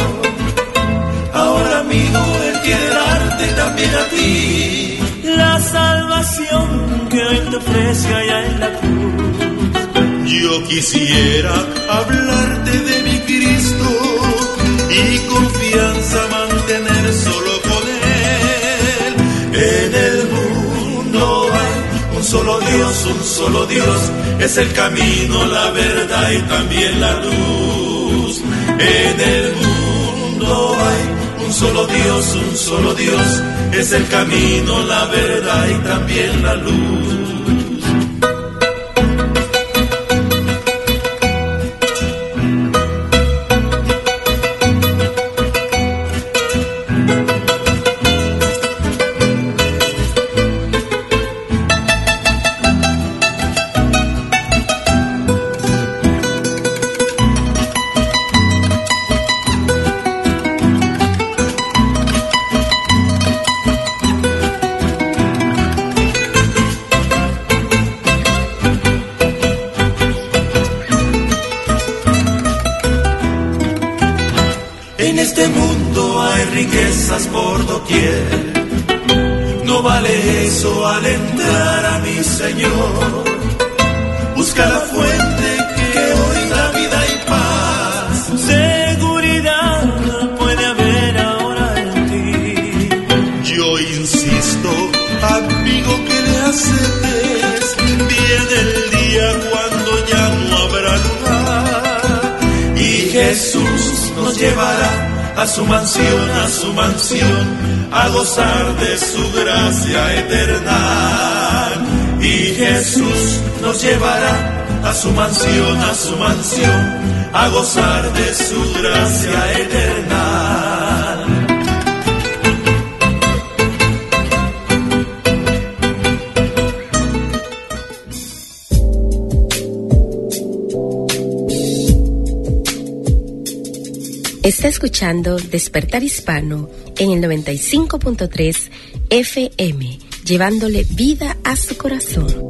Ahora amigo, Él quiere darte también a ti la salvación que Él te ofrece allá en la cruz. Yo quisiera hablarte de mi Cristo y confianza un solo Dios, es el camino, la verdad y también la luz. En el mundo hay un solo Dios, un solo Dios, es el camino, la verdad y también la luz. Gozar de su gracia eterna. Está escuchando Despertar Hispano en el 95.3 FM, llevándole vida a su corazón.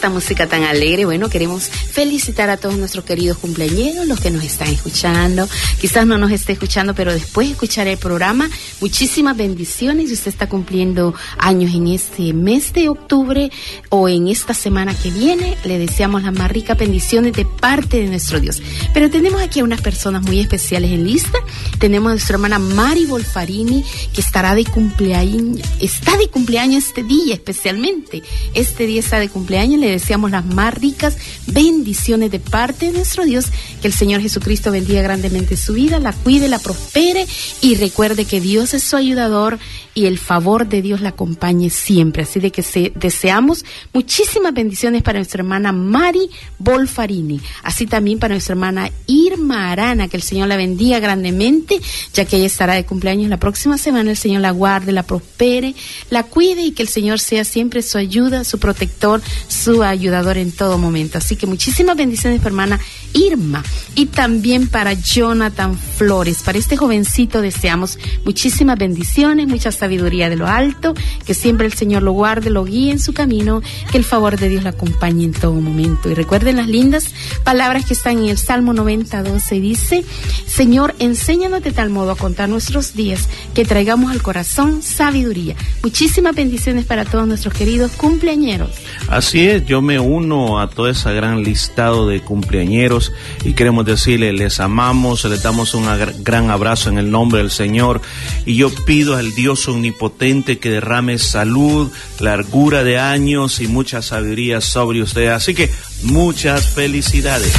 Esta música tan alegre, bueno, queremos felicitar a todos nuestros queridos cumpleañeros, los que nos están escuchando. Quizás no nos esté escuchando, pero después escucharé el programa. Muchísimas bendiciones. Usted está cumpliendo años en este mes de octubre o en esta semana que viene, le deseamos las más ricas bendiciones de parte de nuestro Dios. Pero tenemos aquí a unas personas muy especiales en lista. Tenemos a nuestra hermana Mari Bolfarini, que estará de cumpleaños, está de cumpleaños este día especialmente. Este día está de cumpleaños, le deseamos las más ricas bendiciones de parte de nuestro Dios, que el Señor Jesucristo bendiga grandemente su vida, la cuide, la prospere y recuerde que Dios es su ayudador y el favor de Dios la acompañe siempre. Así de que se, deseamos muchísimas bendiciones para nuestra hermana Mari Bolfarini, así también para nuestra hermana Irma Arana, que el Señor la bendiga grandemente, ya que ella estará de cumpleaños la próxima semana, el Señor la guarde, la prospere, la cuide y que el Señor sea siempre su ayuda, su protector, su ayudador en todo momento. Así que muchísimas bendiciones hermana Irma y también para Jonathan Flores. Para este jovencito deseamos muchísimas bendiciones, mucha sabiduría de lo alto, que siempre el Señor lo guarde, lo guíe en su camino, que el favor de Dios lo acompañe en todo momento. Y recuerden las lindas palabras que están en el Salmo 90, 12, dice, Señor, enséñanos de tal modo a contar nuestros días que traigamos al corazón sabiduría. Muchísimas bendiciones para todos nuestros queridos cumpleañeros. Así es, yo me uno a todo ese gran listado de cumpleañeros y queremos decirle, les amamos, les damos un gran abrazo en el nombre del Señor y yo pido al Dios omnipotente que derrame salud, largura de años y mucha sabiduría sobre ustedes. Así que muchas felicidades.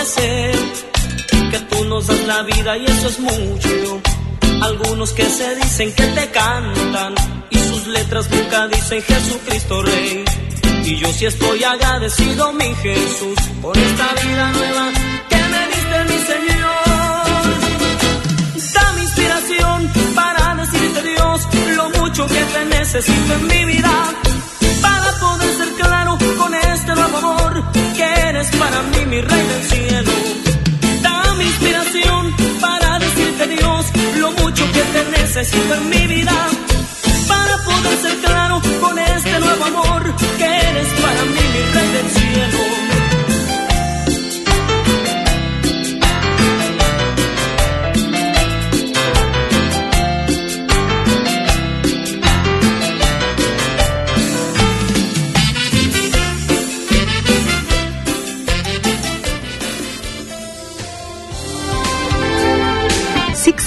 Que tú nos das la vida y eso es mucho. Algunos que se dicen que te cantan y sus letras nunca dicen Jesucristo Rey. Y yo sí estoy agradecido, mi Jesús, por esta vida nueva que me diste, mi Señor. Da mi inspiración para decirte Dios lo mucho que te necesito en mi vida. Poder ser claro con este nuevo amor que eres para mí mi rey del cielo. Dame inspiración para decirte Dios lo mucho que te necesito en mi vida. Para poder ser claro con este nuevo amor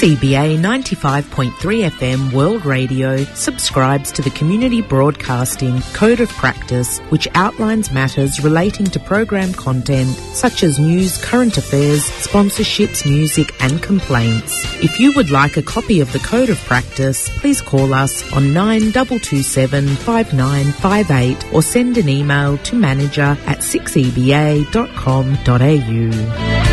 CBA 95.3 FM World Radio subscribes to the Community Broadcasting Code of Practice, which outlines matters relating to program content such as news, current affairs, sponsorships, music, and complaints. If you would like a copy of the Code of Practice, please call us on 9227 5958 or send an email to manager at 6eba.com.au.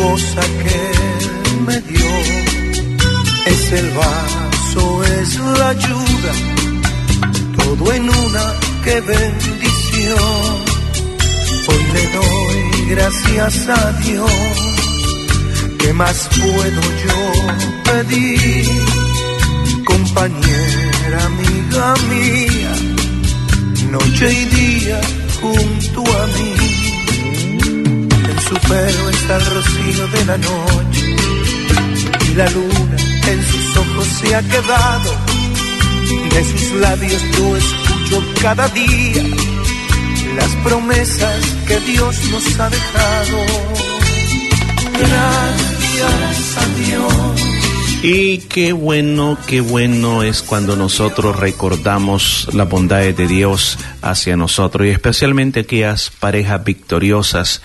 Esposa que me dio. Es el vaso, es la ayuda, todo en una, qué bendición. Hoy le doy gracias a Dios. ¿Qué más puedo yo pedir? Compañera, amiga mía noche y día junto a mí. Su pelo está el rocío de la noche y la luna en sus ojos se ha quedado. De sus labios yo escucho cada día las promesas que Dios nos ha dejado. Gracias a Dios. Y qué bueno, qué bueno es cuando nosotros recordamos la bondad de Dios hacia nosotros y especialmente aquellas parejas victoriosas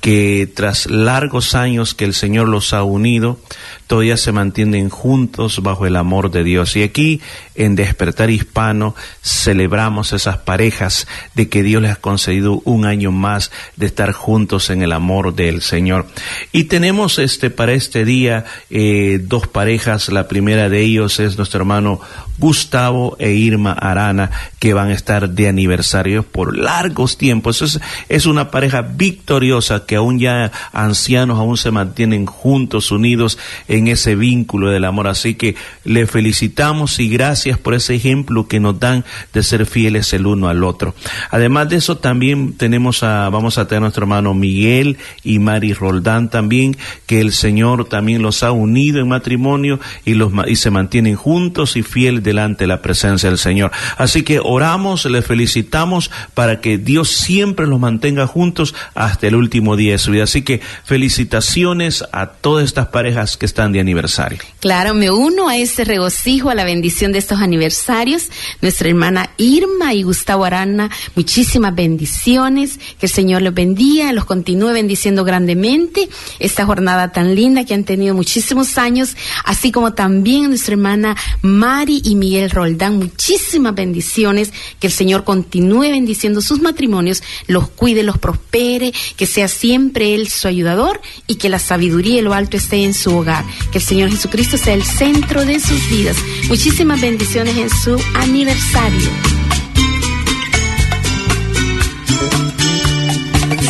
que tras largos años que el Señor los ha unido, todavía se mantienen juntos bajo el amor de Dios. Y aquí en Despertar Hispano celebramos esas parejas de que Dios les ha concedido un año más de estar juntos en el amor del Señor. Y tenemos este para este día eh, dos parejas. La primera de ellos es nuestro hermano Gustavo e Irma Arana, que van a estar de aniversario por largos tiempos. Es, es una pareja victoriosa que aún ya ancianos aún se mantienen juntos, unidos en ese vínculo del amor. Así que le felicitamos y gracias por ese ejemplo que nos dan de ser fieles el uno al otro. Además de eso, también tenemos a, vamos a tener a nuestro hermano Miguel y Mari Roldán también, que el Señor también los ha unido en matrimonio y los y se mantienen juntos y fieles delante de la presencia del Señor. Así que oramos, le felicitamos para que Dios siempre los mantenga juntos hasta el último día de su vida. Así que felicitaciones a todas estas parejas que están de aniversario. Claro, me uno a ese regocijo, a la bendición de estos aniversarios. Nuestra hermana Irma y Gustavo Arana, muchísimas bendiciones. Que el Señor los bendiga, los continúe bendiciendo grandemente. Esta jornada tan linda que han tenido muchísimos años, así como también nuestra hermana Mari y Miguel Roldán, muchísimas bendiciones. Que el Señor continúe bendiciendo sus matrimonios, los cuide, los prospere, que sea siempre Él su ayudador y que la sabiduría y lo alto esté en su hogar. Que el Señor Jesucristo sea el centro de sus vidas. Muchísimas bendiciones en su aniversario.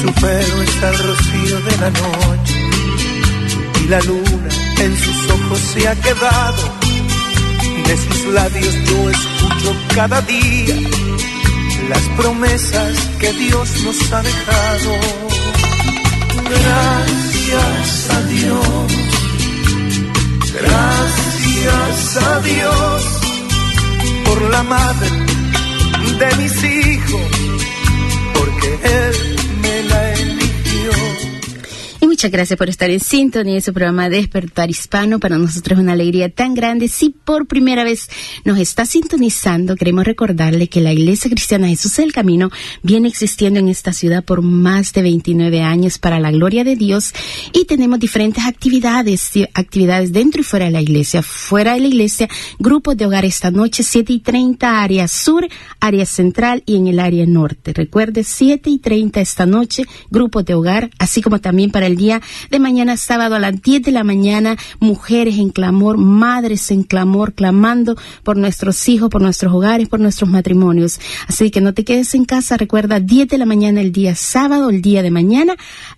Su pelo está el rocío de la noche y la luna en sus ojos se ha quedado. De sus labios yo escucho cada día las promesas que Dios nos ha dejado. Gracias a Dios, gracias a Dios por la madre de mis hijos Muchas gracias por estar en sintonía de su programa Despertar Hispano. Para nosotros es una alegría tan grande. Si por primera vez nos está sintonizando, queremos recordarle que la Iglesia Cristiana Jesús del Camino viene existiendo en esta ciudad por más de 29 años para la gloria de Dios y tenemos diferentes actividades, actividades dentro y fuera de la iglesia. Fuera de la iglesia, grupos de hogar esta noche, 7 y 30, área sur, área central y en el área norte. Recuerde, 7 y 30 esta noche, grupos de hogar, así como también para el día de mañana sábado a las 10 de la mañana, mujeres en clamor, madres en clamor, clamando por nuestros hijos, por nuestros hogares, por nuestros matrimonios. Así que no te quedes en casa, recuerda 10 de la mañana el día sábado, el día de mañana,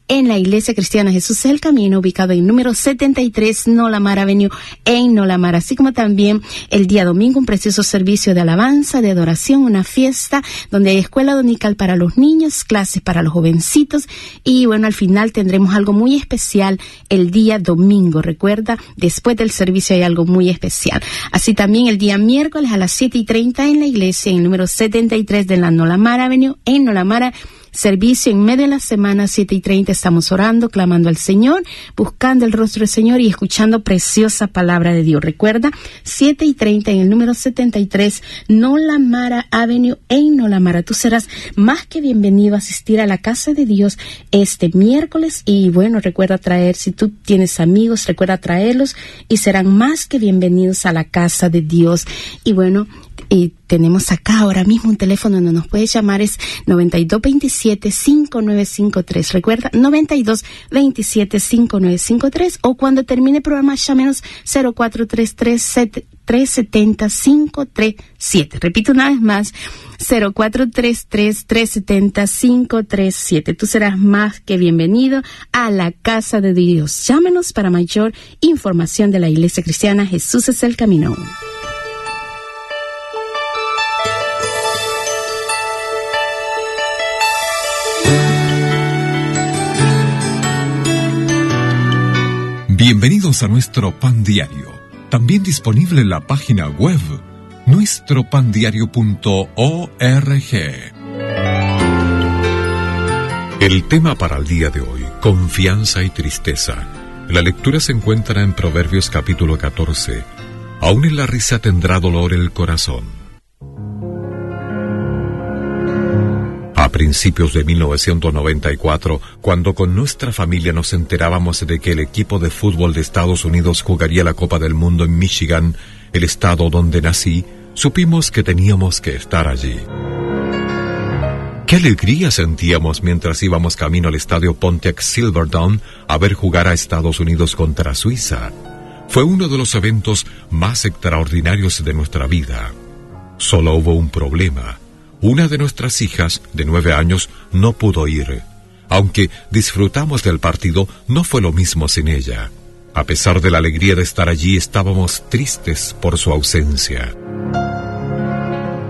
en la Iglesia Cristiana Jesús el Camino, ubicado en número 73 Nolamar Avenue en Nolamar, así como también el día domingo un precioso servicio de alabanza, de adoración, una fiesta donde hay escuela dominical para los niños, clases para los jovencitos y bueno, al final tendremos algo especial el día domingo. Recuerda, después del servicio hay algo muy especial. Así también el día miércoles a las 7 y 30 en la iglesia, en el número 73 de la Nolamar Avenue en Nolamara servicio en medio de la semana, 7 y 30, estamos orando, clamando al Señor, buscando el rostro del Señor y escuchando preciosa palabra de Dios. Recuerda, 7 y 30 en el número 73, Nolamara Avenue en Nolamara. Tú serás más que bienvenido a asistir a la casa de Dios este miércoles y bueno, recuerda traer, si tú tienes amigos, recuerda traerlos y serán más que bienvenidos a la casa de Dios. Y bueno, y tenemos acá ahora mismo un teléfono donde nos puedes llamar, es 9227-5953. Recuerda, 9227-5953 o cuando termine el programa, llámenos 0433-370-537. Repito una vez más, 0433-370-537. Tú serás más que bienvenido a la casa de Dios. Llámenos para mayor información de la Iglesia Cristiana Jesús es el Camino. Bienvenidos a nuestro pan diario, también disponible en la página web nuestropandiario.org. El tema para el día de hoy, confianza y tristeza. La lectura se encuentra en Proverbios capítulo 14. Aún en la risa tendrá dolor el corazón. Principios de 1994, cuando con nuestra familia nos enterábamos de que el equipo de fútbol de Estados Unidos jugaría la Copa del Mundo en Michigan, el estado donde nací, supimos que teníamos que estar allí. Qué alegría sentíamos mientras íbamos camino al estadio Pontiac Silverdome a ver jugar a Estados Unidos contra Suiza. Fue uno de los eventos más extraordinarios de nuestra vida. Solo hubo un problema. Una de nuestras hijas, de nueve años, no pudo ir. Aunque disfrutamos del partido, no fue lo mismo sin ella. A pesar de la alegría de estar allí, estábamos tristes por su ausencia.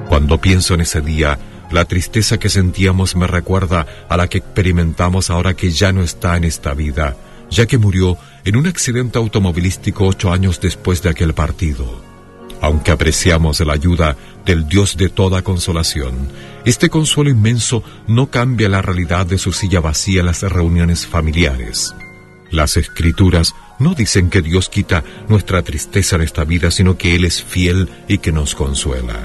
Cuando pienso en ese día, la tristeza que sentíamos me recuerda a la que experimentamos ahora que ya no está en esta vida, ya que murió en un accidente automovilístico ocho años después de aquel partido. Aunque apreciamos la ayuda del Dios de toda consolación, este consuelo inmenso no cambia la realidad de su silla vacía en las reuniones familiares. Las escrituras no dicen que Dios quita nuestra tristeza en esta vida, sino que Él es fiel y que nos consuela.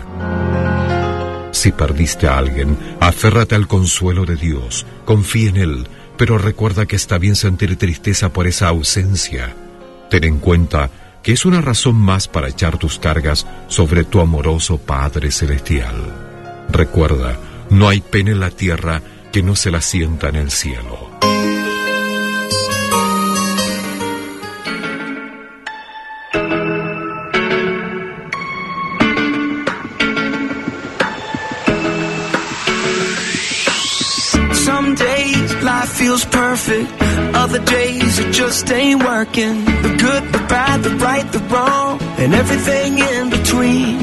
Si perdiste a alguien, aférrate al consuelo de Dios, confía en Él, pero recuerda que está bien sentir tristeza por esa ausencia. Ten en cuenta que es una razón más para echar tus cargas sobre tu amoroso Padre Celestial. Recuerda, no hay pena en la tierra que no se la sienta en el cielo. Life feels perfect, other days it just ain't working. The good, the bad, the right, the wrong, and everything in between.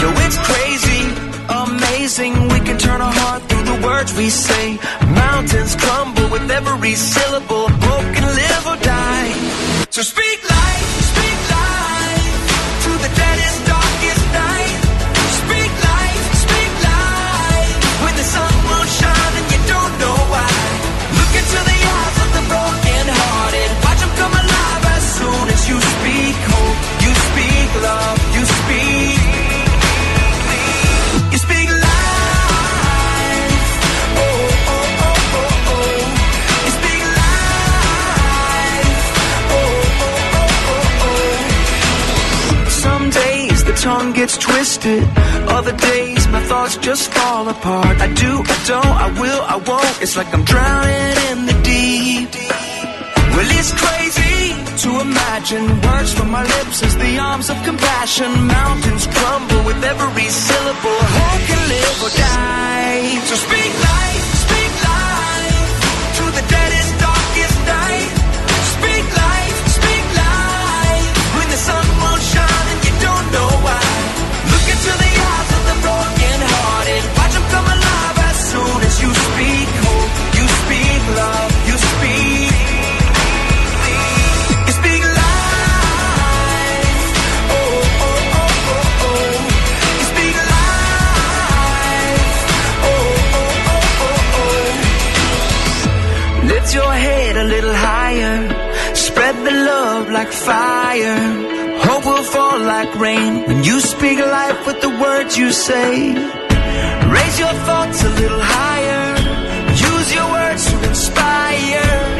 Yo, it's crazy, amazing. We can turn our heart through the words we say. Mountains crumble with every syllable. Can live or die. So speak life tongue gets twisted. Other days, my thoughts just fall apart. I do, I don't, I will, I won't. It's like I'm drowning in the deep. Well, it's crazy to imagine words from my lips as the arms of compassion. Mountains crumble with every syllable. Hope can live or die. So speak life, speak life with the words you say. Raise your thoughts a little higher. Use your words to inspire.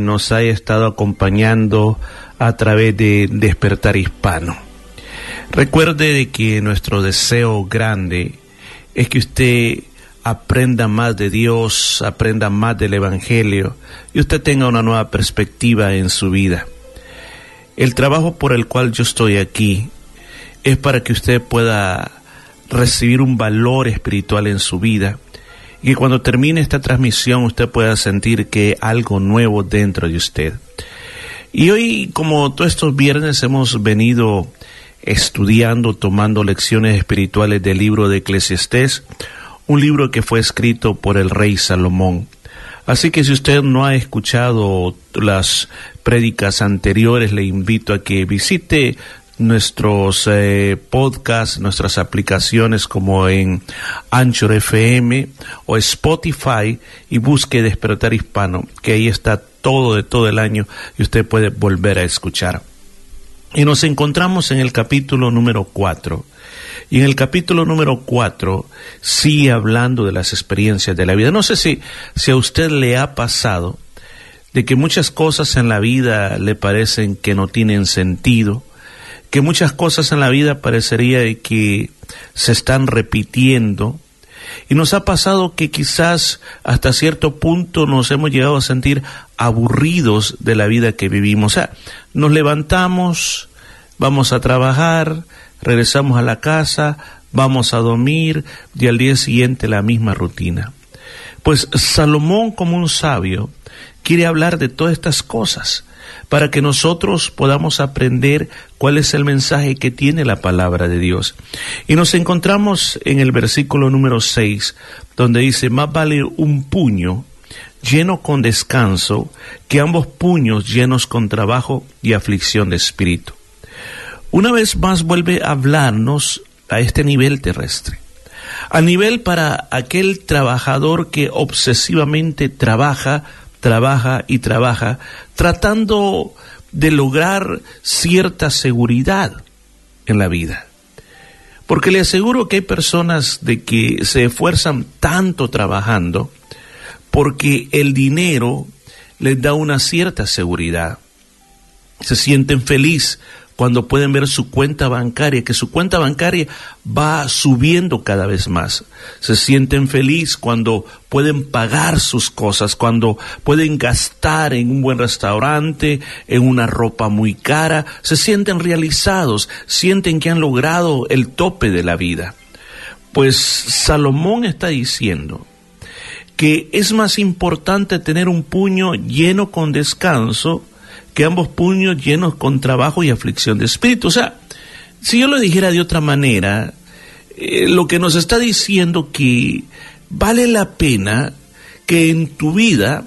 Nos haya estado acompañando a través de Despertar Hispano. Recuerde de que nuestro deseo grande es que usted aprenda más de Dios, aprenda más del Evangelio y usted tenga una nueva perspectiva en su vida. El trabajo por el cual yo estoy aquí es para que usted pueda recibir un valor espiritual en su vida y cuando termine esta transmisión usted pueda sentir que algo nuevo dentro de usted. Y hoy, como todos estos viernes, hemos venido estudiando, tomando lecciones espirituales del libro de Eclesiastés, un libro que fue escrito por el rey Salomón. Así que si usted no ha escuchado las prédicas anteriores, le invito a que visite nuestros eh, podcasts, nuestras aplicaciones como en Anchor FM o Spotify y busque Despertar Hispano, que ahí está todo de todo el año y usted puede volver a escuchar. Y nos encontramos en el capítulo número 4. Y en el capítulo número 4 sigue hablando de las experiencias de la vida. No sé si, si a usted le ha pasado de que muchas cosas en la vida le parecen que no tienen sentido, que muchas cosas en la vida parecería que se están repitiendo, y nos ha pasado que quizás hasta cierto punto nos hemos llegado a sentir aburridos de la vida que vivimos. O sea, nos levantamos, vamos a trabajar, regresamos a la casa, vamos a dormir y al día siguiente la misma rutina. Pues Salomón como un sabio quiere hablar de todas estas cosas para que nosotros podamos aprender cuál es el mensaje que tiene la palabra de Dios. Y nos encontramos en el versículo número 6, donde dice, más vale un puño lleno con descanso que ambos puños llenos con trabajo y aflicción de espíritu. una vez más vuelve a hablarnos a este nivel terrestre. A nivel para aquel trabajador que obsesivamente trabaja, trabaja y trabaja, tratando de lograr cierta seguridad en la vida. Porque le aseguro que hay personas de que se esfuerzan tanto trabajando porque el dinero les da una cierta seguridad. Se sienten felices cuando pueden ver su cuenta bancaria, que su cuenta bancaria va subiendo cada vez más. Se sienten felices cuando pueden pagar sus cosas, cuando pueden gastar en un buen restaurante, en una ropa muy cara. Se sienten realizados, sienten que han logrado el tope de la vida. Pues Salomón está diciendo que es más importante tener un puño lleno con descanso que ambos puños llenos con trabajo y aflicción de espíritu. O sea, si yo lo dijera de otra manera, eh, lo que nos está diciendo que vale la pena que en tu vida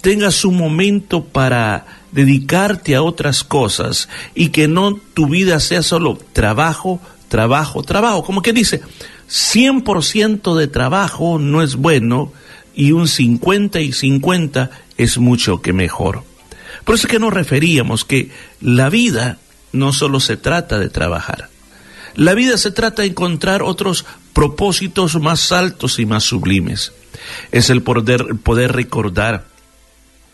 tengas un momento para dedicarte a otras cosas y que no tu vida sea solo trabajo, trabajo, trabajo. Como que dice, 100% de trabajo no es bueno y un 50 y 50 es mucho que mejor. Por eso es que nos referíamos que la vida no solo se trata de trabajar. La vida se trata de encontrar otros propósitos más altos y más sublimes. Es el poder, poder recordar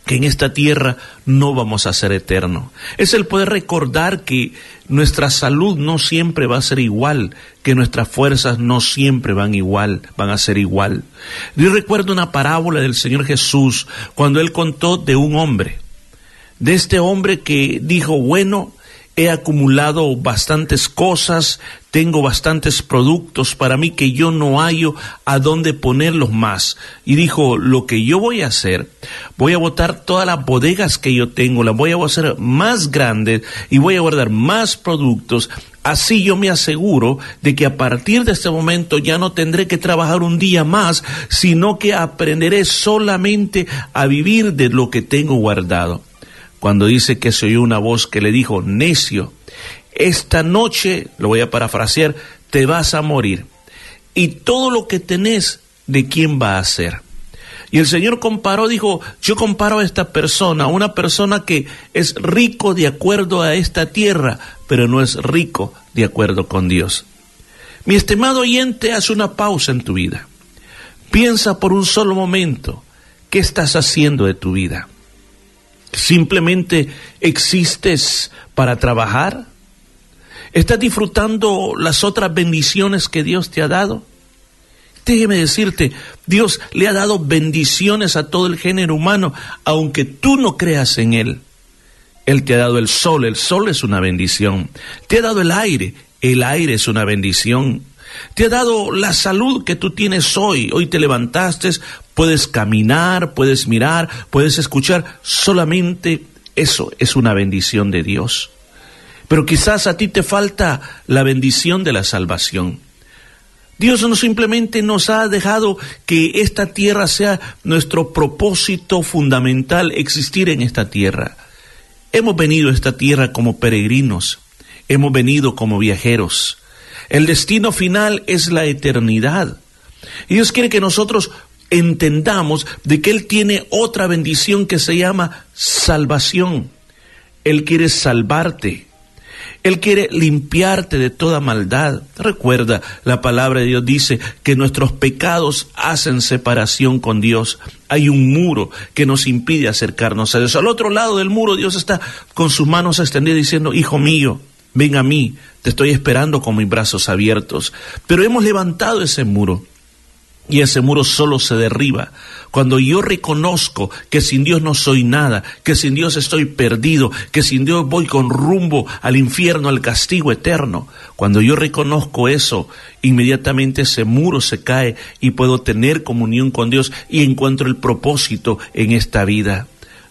que en esta tierra no vamos a ser eterno. Es el poder recordar que nuestra salud no siempre va a ser igual, que nuestras fuerzas no siempre van igual, van a ser igual. Yo recuerdo una parábola del Señor Jesús cuando él contó de un hombre de este hombre que dijo, bueno, he acumulado bastantes cosas, tengo bastantes productos para mí que yo no hallo a dónde ponerlos más. Y dijo, lo que yo voy a hacer, voy a botar todas las bodegas que yo tengo, las voy a hacer más grandes y voy a guardar más productos. Así yo me aseguro de que a partir de este momento ya no tendré que trabajar un día más, sino que aprenderé solamente a vivir de lo que tengo guardado cuando dice que se oyó una voz que le dijo, necio, esta noche, lo voy a parafrasear, te vas a morir. Y todo lo que tenés, ¿de quién va a ser? Y el Señor comparó, dijo, yo comparo a esta persona, una persona que es rico de acuerdo a esta tierra, pero no es rico de acuerdo con Dios. Mi estimado oyente, haz una pausa en tu vida. Piensa por un solo momento, ¿qué estás haciendo de tu vida? ¿Simplemente existes para trabajar? ¿Estás disfrutando las otras bendiciones que Dios te ha dado? Déjeme decirte, Dios le ha dado bendiciones a todo el género humano, aunque tú no creas en Él. Él te ha dado el sol, el sol es una bendición. Te ha dado el aire, el aire es una bendición. Te ha dado la salud que tú tienes hoy. Hoy te levantaste, puedes caminar, puedes mirar, puedes escuchar. Solamente eso es una bendición de Dios. Pero quizás a ti te falta la bendición de la salvación. Dios no simplemente nos ha dejado que esta tierra sea nuestro propósito fundamental, existir en esta tierra. Hemos venido a esta tierra como peregrinos, hemos venido como viajeros. El destino final es la eternidad. Y Dios quiere que nosotros entendamos de que Él tiene otra bendición que se llama salvación. Él quiere salvarte. Él quiere limpiarte de toda maldad. Recuerda, la palabra de Dios dice que nuestros pecados hacen separación con Dios. Hay un muro que nos impide acercarnos a Dios. Al otro lado del muro Dios está con sus manos extendidas diciendo, Hijo mío, ven a mí, te estoy esperando con mis brazos abiertos. Pero hemos levantado ese muro. Y ese muro solo se derriba cuando yo reconozco que sin Dios no soy nada, que sin Dios estoy perdido, que sin Dios voy con rumbo al infierno, al castigo eterno. Cuando yo reconozco eso, inmediatamente ese muro se cae y puedo tener comunión con Dios y encuentro el propósito en esta vida.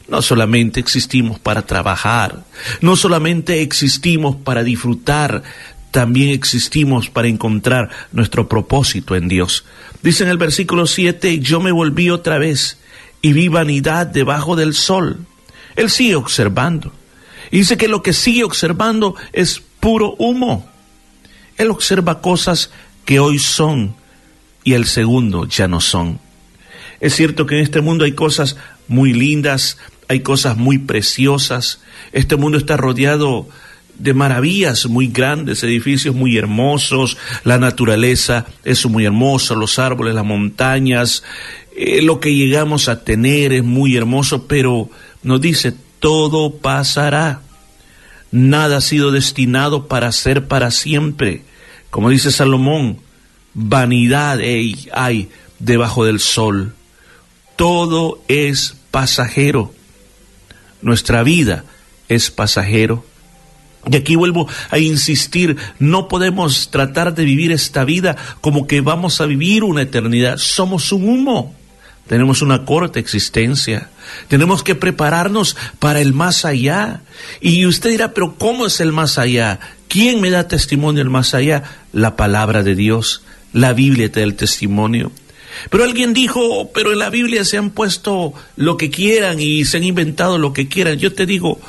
No solamente existimos para trabajar, no solamente existimos para disfrutar, también existimos para encontrar nuestro propósito en Dios. Dice en el versículo 7, yo me volví otra vez y vi vanidad debajo del sol. Él sigue observando. Y dice que lo que sigue observando es puro humo. Él observa cosas que hoy son y el segundo ya no son. Es cierto que en este mundo hay cosas muy lindas, hay cosas muy preciosas. Este mundo está rodeado de maravillas muy grandes, edificios muy hermosos, la naturaleza es muy hermosa, los árboles, las montañas, eh, lo que llegamos a tener es muy hermoso, pero nos dice, todo pasará. Nada ha sido destinado para ser para siempre. Como dice Salomón, vanidad hay, debajo del sol. Todo es pasajero. Nuestra vida es pasajero. Y aquí vuelvo a insistir, no podemos tratar de vivir esta vida como que vamos a vivir una eternidad. Somos un humo. Tenemos una corta existencia. Tenemos que prepararnos para el más allá. Y usted dirá, pero ¿cómo es el más allá? ¿Quién me da testimonio del más allá? La palabra de Dios. La Biblia te da el testimonio. Pero alguien dijo, pero en la Biblia se han puesto lo que quieran y se han inventado lo que quieran. Yo te digo,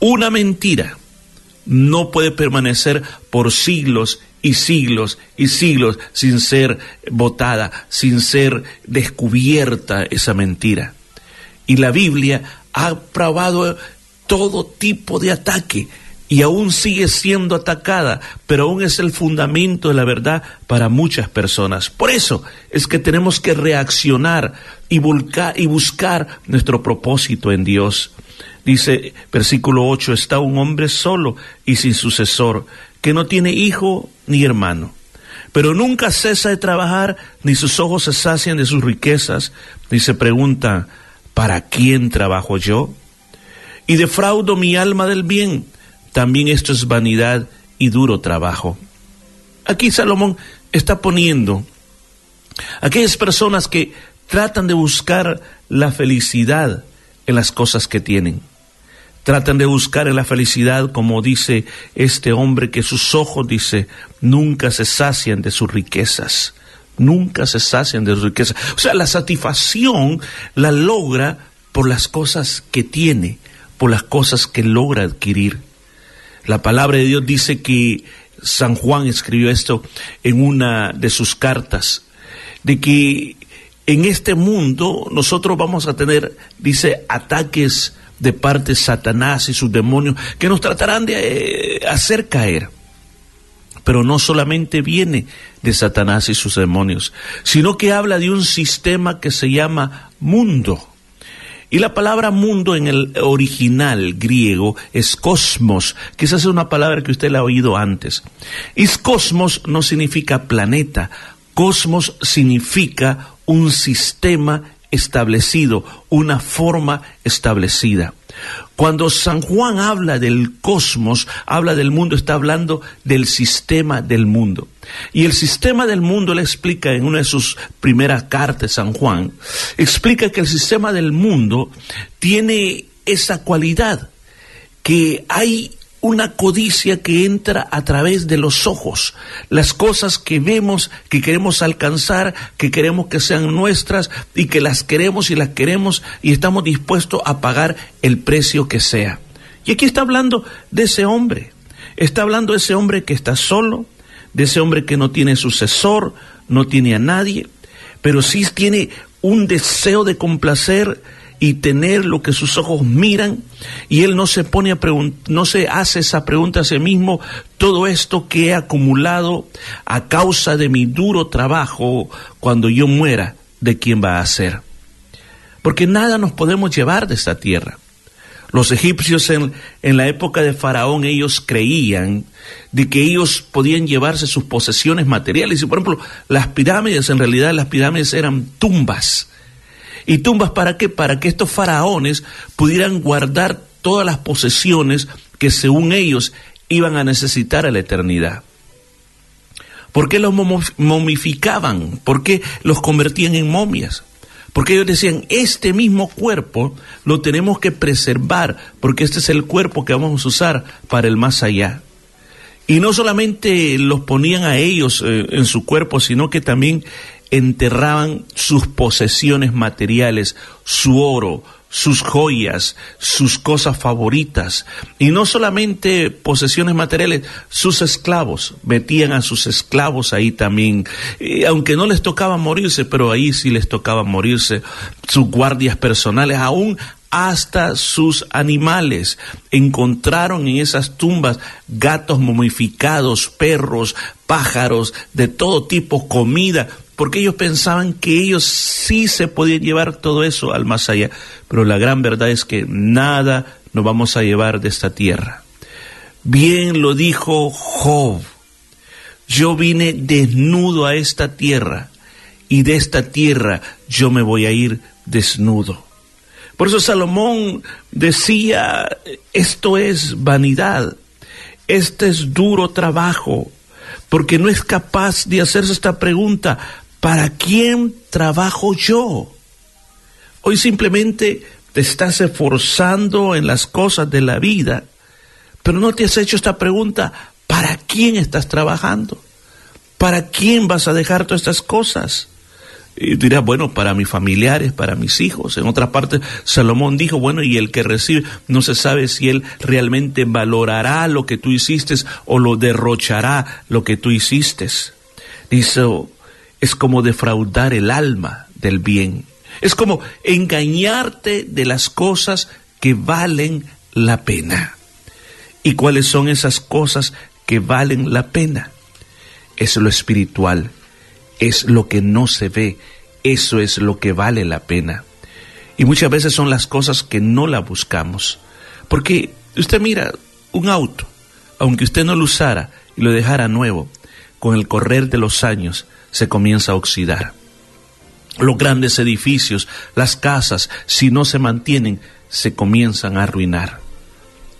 una mentira no puede permanecer por siglos y siglos y siglos sin ser votada, sin ser descubierta esa mentira. Y la Biblia ha probado todo tipo de ataque y aún sigue siendo atacada, pero aún es el fundamento de la verdad para muchas personas. Por eso es que tenemos que reaccionar y, buscar, nuestro propósito en Dios. Dice versículo 8, está un hombre solo y sin sucesor, que no tiene hijo ni hermano, pero nunca cesa de trabajar, ni sus ojos se sacian de sus riquezas, ni se pregunta, ¿para quién trabajo yo? Y defraudo mi alma del bien, también esto es vanidad y duro trabajo. Aquí Salomón está poniendo aquellas personas que tratan de buscar la felicidad en las cosas que tienen Tratan de buscar en la felicidad, como dice este hombre, que sus ojos, dice, nunca se sacian de sus riquezas. Nunca se sacian de sus riquezas. O sea, la satisfacción la logra por las cosas que tiene, por las cosas que logra adquirir. La palabra de Dios dice que San Juan escribió esto en una de sus cartas, de que en este mundo nosotros vamos a tener, dice, ataques de parte de Satanás y sus demonios que nos tratarán de eh, hacer caer. Pero no solamente viene de Satanás y sus demonios, sino que habla de un sistema que se llama mundo. Y la palabra mundo en el original griego es cosmos, quizás es una palabra que usted la ha oído antes. Y cosmos no significa planeta, cosmos significa un sistema establecido, una forma establecida. Cuando San Juan habla del cosmos, habla del mundo, está hablando del sistema del mundo. Y el sistema del mundo, le explica en una de sus primeras cartas, San Juan, explica que el sistema del mundo tiene esa cualidad, que hay una codicia que entra a través de los ojos, las cosas que vemos, que queremos alcanzar, que queremos que sean nuestras y que las queremos y las queremos y estamos dispuestos a pagar el precio que sea. Y aquí está hablando de ese hombre, está hablando de ese hombre que está solo, de ese hombre que no tiene sucesor, no tiene a nadie, pero sí tiene un deseo de complacer y tener lo que sus ojos miran y él no se pone a no se hace esa pregunta a sí mismo todo esto que he acumulado a causa de mi duro trabajo cuando yo muera de quién va a ser porque nada nos podemos llevar de esta tierra los egipcios en, en, la época de Faraón, ellos creían de que ellos podían llevarse sus posesiones materiales. Y por ejemplo, las pirámides, en realidad las pirámides eran tumbas ¿Y tumbas para qué? Para que estos faraones pudieran guardar todas las posesiones que según ellos iban a necesitar a la eternidad. ¿Por qué los momificaban? ¿Por qué los convertían en momias? Porque ellos decían, este mismo cuerpo lo tenemos que preservar, porque este es el cuerpo que vamos a usar para el más allá. Y no solamente los ponían a ellos eh, en su cuerpo, sino que también enterraban sus posesiones materiales, su oro, sus joyas, sus cosas favoritas. Y no solamente posesiones materiales, sus esclavos. Metían a sus esclavos ahí también. Aunque no les tocaba morirse, pero ahí sí les tocaba morirse. Sus guardias personales, aún hasta sus animales. Encontraron en esas tumbas gatos momificados, perros, pájaros, de todo tipo, comida, porque ellos pensaban que ellos sí se podían llevar todo eso al más allá. Pero la gran verdad es que nada nos vamos a llevar de esta tierra. Bien lo dijo Job. Yo vine desnudo a esta tierra y de esta tierra yo me voy a ir desnudo. Por eso Salomón decía, esto es vanidad, este es duro trabajo, porque no es capaz de hacerse esta pregunta, ¿para quién trabajo yo? Hoy simplemente te estás esforzando en las cosas de la vida, pero no te has hecho esta pregunta, ¿para quién estás trabajando? ¿Para quién vas a dejar todas estas cosas? Y dirás, bueno, para mis familiares, para mis hijos. En otra parte, Salomón dijo, bueno, y el que recibe, no se sabe si él realmente valorará lo que tú hiciste o lo derrochará lo que tú hiciste. Dice, es como defraudar el alma del bien. Es como engañarte de las cosas que valen la pena. ¿Y cuáles son esas cosas que valen la pena? Es lo espiritual es lo que no se ve, eso es lo que vale la pena. Y muchas veces son las cosas que no la buscamos. Porque usted mira un auto, aunque usted no lo usara y lo dejara nuevo, con el correr de los años se comienza a oxidar. Los grandes edificios, las casas, si no se mantienen, se comienzan a arruinar.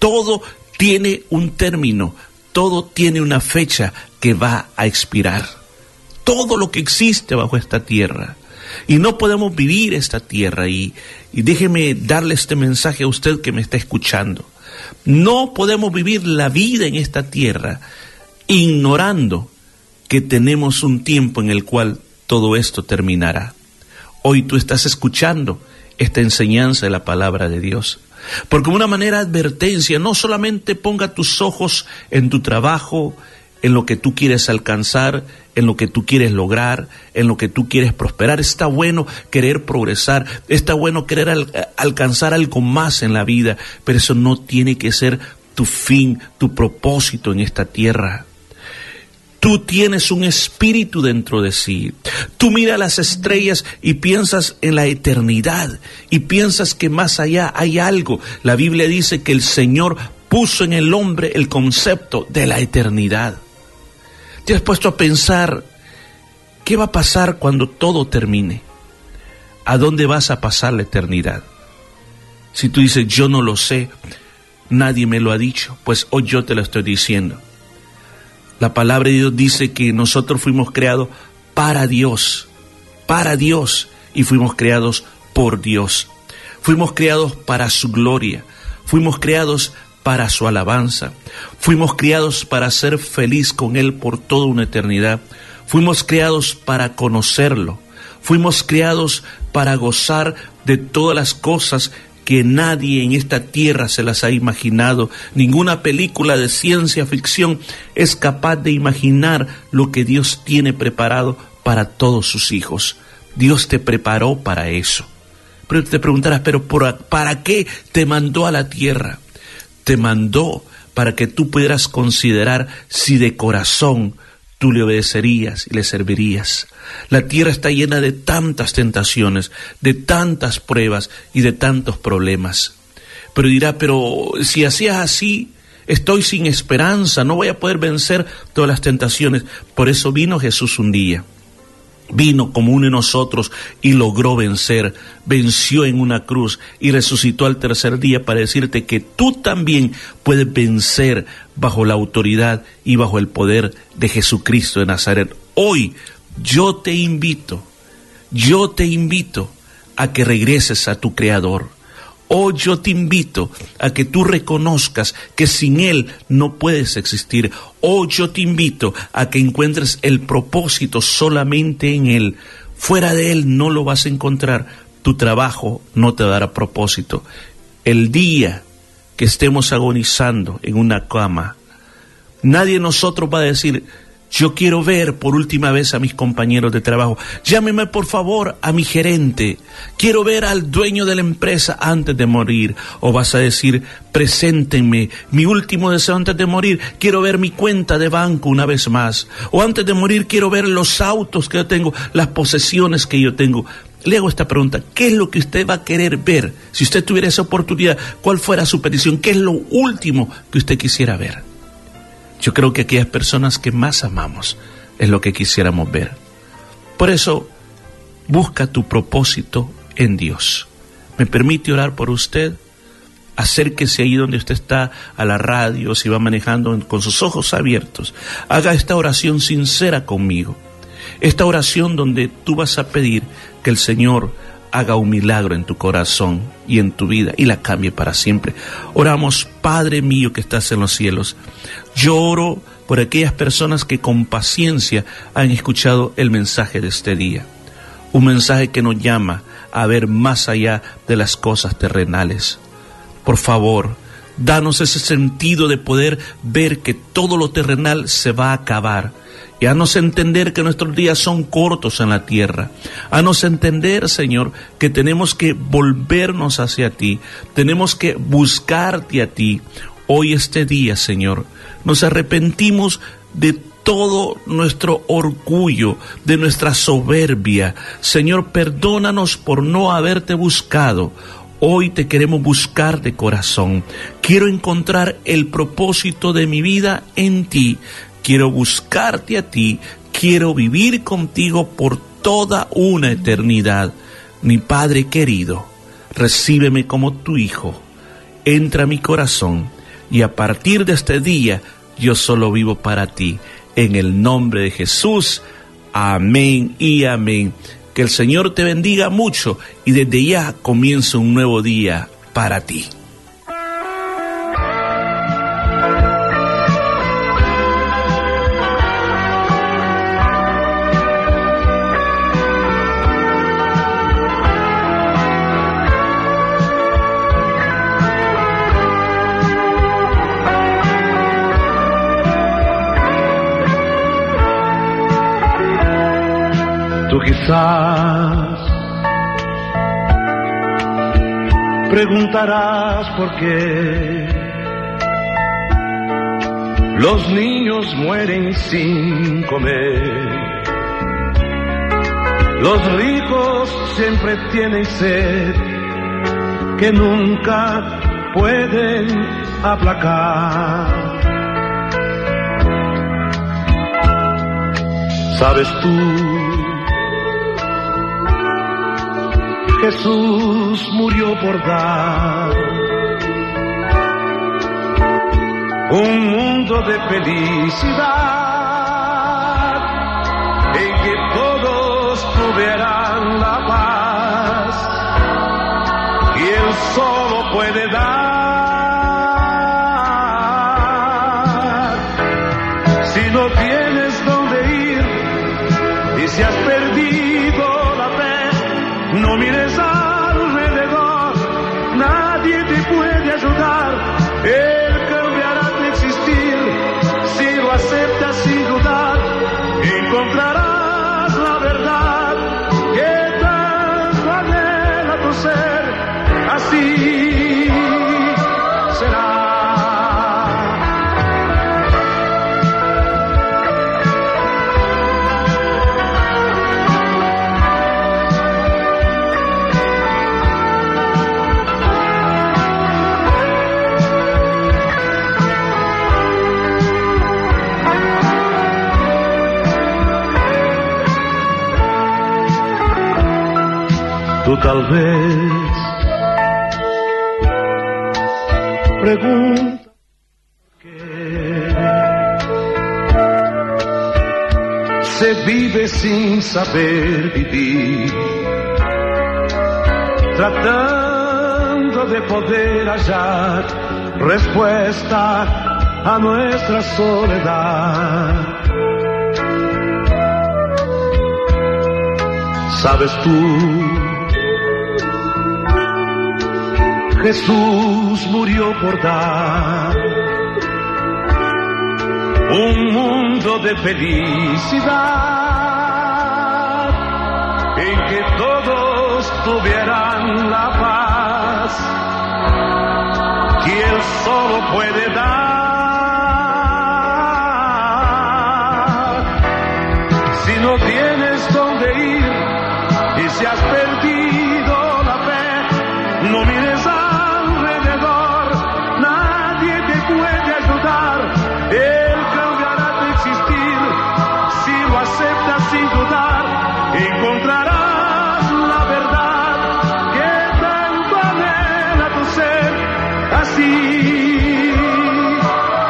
Todo tiene un término, todo tiene una fecha que va a expirar todo lo que existe bajo esta tierra. Y no podemos vivir esta tierra. Y, y déjeme darle este mensaje a usted que me está escuchando. No podemos vivir la vida en esta tierra ignorando que tenemos un tiempo en el cual todo esto terminará. Hoy tú estás escuchando esta enseñanza de la palabra de Dios. Porque una manera de advertencia, no solamente ponga tus ojos en tu trabajo, en lo que tú quieres alcanzar, en lo que tú quieres lograr, en lo que tú quieres prosperar. Está bueno querer progresar, está bueno querer al- alcanzar algo más en la vida, pero eso no tiene que ser tu fin, tu propósito en esta tierra. Tú tienes un espíritu dentro de sí. Tú miras las estrellas y piensas en la eternidad y piensas que más allá hay algo. La Biblia dice que el Señor puso en el hombre el concepto de la eternidad. ¿Te has puesto a pensar qué va a pasar cuando todo termine? ¿A dónde vas a pasar la eternidad? Si tú dices, yo no lo sé, nadie me lo ha dicho, pues hoy yo te lo estoy diciendo. La palabra de Dios dice que nosotros fuimos creados para Dios, para Dios, y fuimos creados por Dios. Fuimos creados para su gloria, fuimos creados para su alabanza, fuimos creados para ser feliz con Él por toda una eternidad, fuimos creados para conocerlo, fuimos creados para gozar de todas las cosas que nadie en esta tierra se las ha imaginado. Ninguna película de ciencia ficción es capaz de imaginar lo que Dios tiene preparado para todos sus hijos. Dios te preparó para eso. Pero te preguntarás, pero por- ¿para qué te mandó a la tierra? Te mandó para que tú pudieras considerar si de corazón tú le obedecerías y le servirías. La tierra está llena de tantas tentaciones, de tantas pruebas y de tantos problemas. Pero dirá, pero si hacías así, estoy sin esperanza, no voy a poder vencer todas las tentaciones. Por eso vino Jesús un día vino como uno de nosotros y logró vencer, venció en una cruz y resucitó al tercer día para decirte que tú también puedes vencer bajo la autoridad y bajo el poder de Jesucristo de Nazaret. Hoy yo te invito, yo te invito a que regreses a tu Creador. Hoy yo te invito a que tú reconozcas que sin Él no puedes existir. Hoy yo te invito a que encuentres el propósito solamente en Él. Fuera de Él no lo vas a encontrar. Tu trabajo no te dará propósito. El día que estemos agonizando en una cama, nadie de nosotros va a decir, yo quiero ver por última vez a mis compañeros de trabajo. Llámeme por favor a mi gerente. Quiero ver al dueño de la empresa antes de morir. O vas a decir, preséntenme mi último deseo antes de morir. Quiero ver mi cuenta de banco una vez más. O antes de morir quiero ver los autos que yo tengo, las posesiones que yo tengo. Le hago esta pregunta, ¿qué es lo que usted va a querer ver? Si usted tuviera esa oportunidad, ¿cuál fuera su petición? ¿Qué es lo último que usted quisiera ver? Yo creo que aquellas personas que más amamos es lo que quisiéramos ver. Por eso, busca tu propósito en Dios. ¿Me permite orar por usted? Acérquese ahí donde usted está a la radio, si va manejando con sus ojos abiertos. Haga esta oración sincera conmigo. Esta oración donde tú vas a pedir que el Señor haga un milagro en tu corazón y en tu vida y la cambie para siempre. Oramos, Padre mío que estás en los cielos. Yo oro por aquellas personas que con paciencia han escuchado el mensaje de este día. Un mensaje que nos llama a ver más allá de las cosas terrenales. Por favor, danos ese sentido de poder ver que todo lo terrenal se va a acabar y haznos entender que nuestros días son cortos en la tierra. Haznos entender, Señor, que tenemos que volvernos hacia ti, tenemos que buscarte a ti. Hoy este día, Señor, nos arrepentimos de todo nuestro orgullo, de nuestra soberbia. Señor, perdónanos por no haberte buscado. Hoy te queremos buscar de corazón. Quiero encontrar el propósito de mi vida en ti quiero buscarte a ti, quiero vivir contigo por toda una eternidad. Mi Padre querido, recíbeme como tu Hijo, entra a mi corazón y a partir de este día yo solo vivo para ti. En el nombre de Jesús, amén y amén. Que el Señor te bendiga mucho y desde ya comienza un nuevo día para ti. Quizás preguntarás por qué los niños mueren sin comer. Los ricos siempre tienen sed que nunca pueden aplacar. ¿Sabes tú? Jesús murió por dar un mundo de felicidad en que todos tuvieran la paz y Él solo puede dar. Tú tal vez preguntas se vive sin saber vivir, tratando de poder hallar respuesta a nuestra soledad. Sabes tú, Jesús murió por dar un mundo de felicidad en que todos tuvieran la paz que Él solo puede dar. Si no tienes dónde ir y si has perdido la fe, no mires alrededor,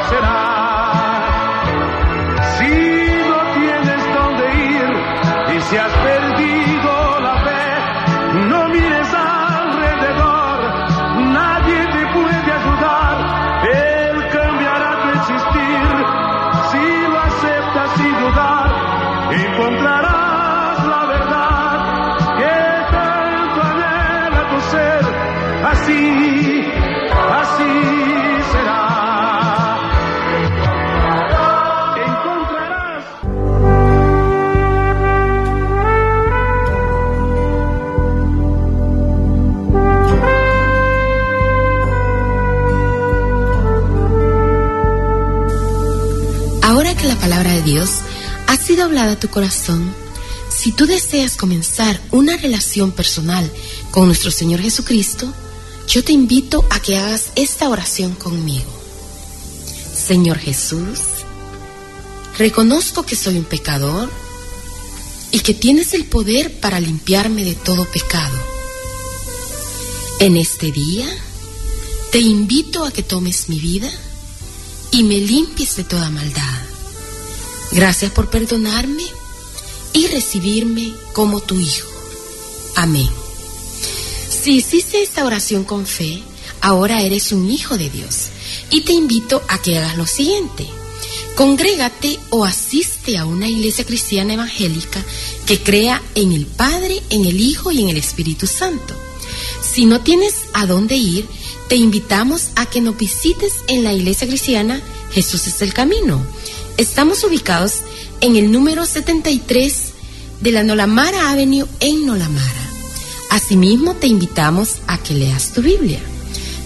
Será. Si no tienes dónde ir y si has perdido la fe, no mires alrededor, nadie te puede ayudar. Él cambiará tu existir si lo aceptas sin dudar. Encontrarás la verdad que tanto anhela tu ser. Así, así será. Encontrarás. Ahora que la palabra de Dios ha sido hablada a tu corazón, si tú deseas comenzar una relación personal con nuestro Señor Jesucristo, yo te invito a que hagas esta oración conmigo. Señor Jesús, reconozco que soy un pecador y que tienes el poder para limpiarme de todo pecado. En este día, te invito a que tomes mi vida y me limpies de toda maldad. Gracias por perdonarme y recibirme como tu hijo. Amén. Si hiciste esta oración con fe, ahora eres un hijo de Dios y te invito a que hagas lo siguiente. Congrégate o asiste a una iglesia cristiana evangélica que crea en el Padre, en el Hijo y en el Espíritu Santo. Si no tienes a dónde ir, te invitamos a que nos visites en la iglesia cristiana Jesús es el Camino. Estamos ubicados en el número 73 de la Nolamara Avenue en Nolamara. Asimismo, te invitamos a que leas tu Biblia.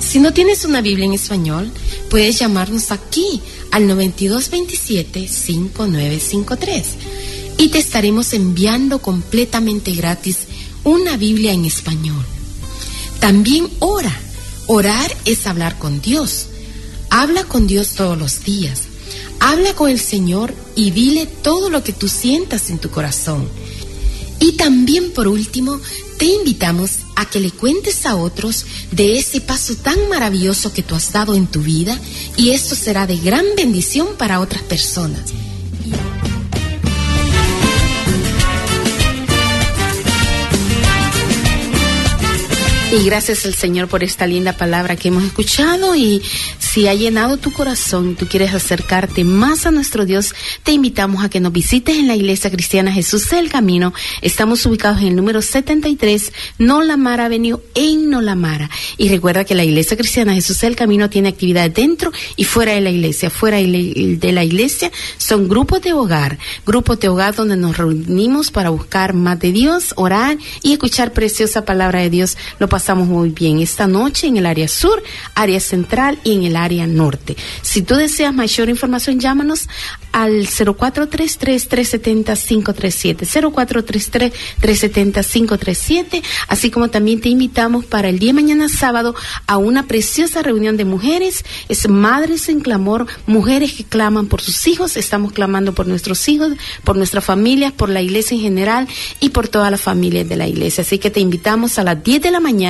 Si no tienes una Biblia en español, puedes llamarnos aquí al 9227-5953 y te estaremos enviando completamente gratis una Biblia en español. También ora. Orar es hablar con Dios. Habla con Dios todos los días. Habla con el Señor y dile todo lo que tú sientas en tu corazón. Y también por último, te invitamos a que le cuentes a otros de ese paso tan maravilloso que tú has dado en tu vida y esto será de gran bendición para otras personas. Y gracias al Señor por esta linda palabra que hemos escuchado y si ha llenado tu corazón, tú quieres acercarte más a nuestro Dios, te invitamos a que nos visites en la Iglesia Cristiana Jesús del Camino. Estamos ubicados en el número 73, Nolamara Avenue, en Nolamara. Y recuerda que la Iglesia Cristiana Jesús del Camino tiene actividades dentro y fuera de la iglesia. Fuera de la iglesia son grupos de hogar, grupos de hogar donde nos reunimos para buscar más de Dios, orar y escuchar preciosa palabra de Dios. Pasamos muy bien esta noche en el área sur, área central y en el área norte. Si tú deseas mayor información, llámanos al 0433-370-537, 0433-370-537, así como también te invitamos para el día de mañana sábado a una preciosa reunión de mujeres, es Madres en Clamor, mujeres que claman por sus hijos, estamos clamando por nuestros hijos, por nuestras familias, por la iglesia en general y por todas las familias de la iglesia. Así que te invitamos a las 10 de la mañana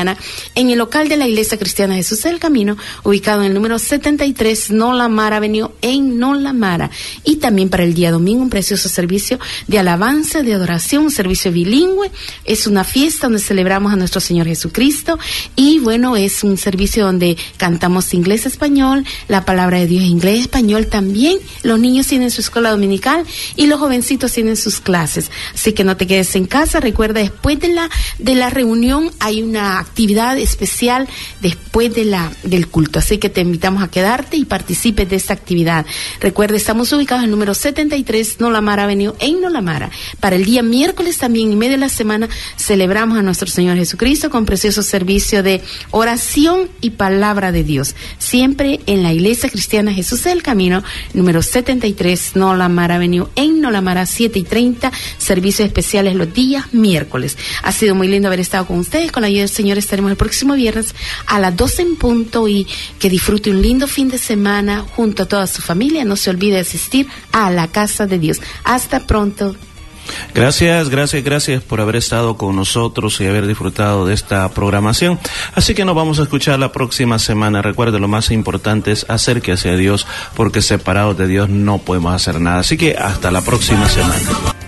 en el local de la Iglesia Cristiana Jesús del Camino, ubicado en el número 73 Nolamara Avenue en Nolamara. Y también para el día domingo un precioso servicio de alabanza, de adoración, un servicio bilingüe. Es una fiesta donde celebramos a nuestro Señor Jesucristo y bueno, es un servicio donde cantamos inglés-español, la palabra de Dios inglés-español también. Los niños tienen su escuela dominical y los jovencitos tienen sus clases. Así que no te quedes en casa. Recuerda, después de la, de la reunión hay una actividad especial después de la, del culto. Así que te invitamos a quedarte y participes de esta actividad. Recuerda, estamos ubicados en el número 73 Nolamara Avenue en Nolamara. Para el día miércoles también, en medio de la semana, celebramos a nuestro Señor Jesucristo con precioso servicio de oración y palabra de Dios. Siempre en la Iglesia Cristiana Jesús del Camino, número 73 Nolamara Avenue en Nolamara 7 y 30, servicios especiales los días miércoles. Ha sido muy lindo haber estado con ustedes. Con la ayuda del Señor estaremos el próximo viernes a las 12 en punto y que disfrute un lindo fin de semana junto a toda su familia. No se olvide de asistir a la casa de Dios. Hasta pronto. Gracias, gracias, gracias por haber estado con nosotros y haber disfrutado de esta programación. Así que nos vamos a escuchar la próxima semana. Recuerde, lo más importante es acérquese a Dios, porque separados de Dios no podemos hacer nada. Así que hasta la próxima semana.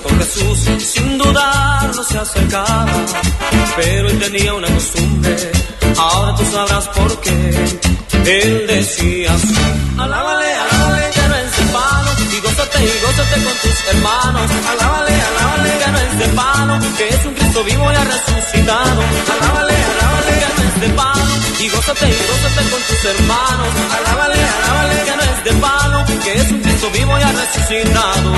Con Jesús, sin dudarlo se acercaba. Pero él tenía una costumbre, ahora tú sabrás por qué. Él decía así, alábale, alábale, que no es de palo, y gózate y gózate con tus hermanos. Alábale, alábale, que no es de palo, que es un Cristo vivo y ha resucitado. Alábale, alábale, de palo, y gózate y gózate con tus hermanos. Alábale, alábale, que no es de palo, que es un Cristo vivo y ha resucitado.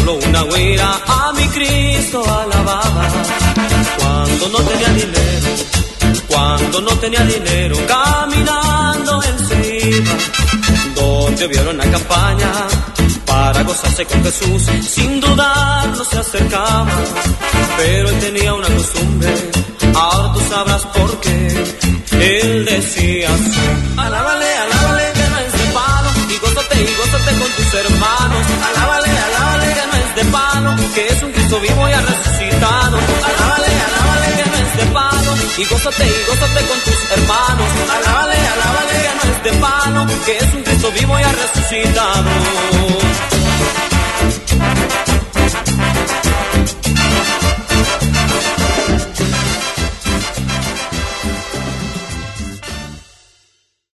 Solo una huira, a mi Cristo alababa. Cuando no tenía dinero, cuando no tenía dinero, caminando iba. Donde vieron la campaña para gozarse con Jesús, sin dudarlo se acercaba. Pero él tenía una costumbre, ahora tú sabrás por qué. Él decía Cristo vivo y ha resucitado. Alábale, alábale, que no es de palo, y gózate y gózate con tus hermanos. Alábale, alábale, que no es de palo, que es un Cristo vivo y ha resucitado.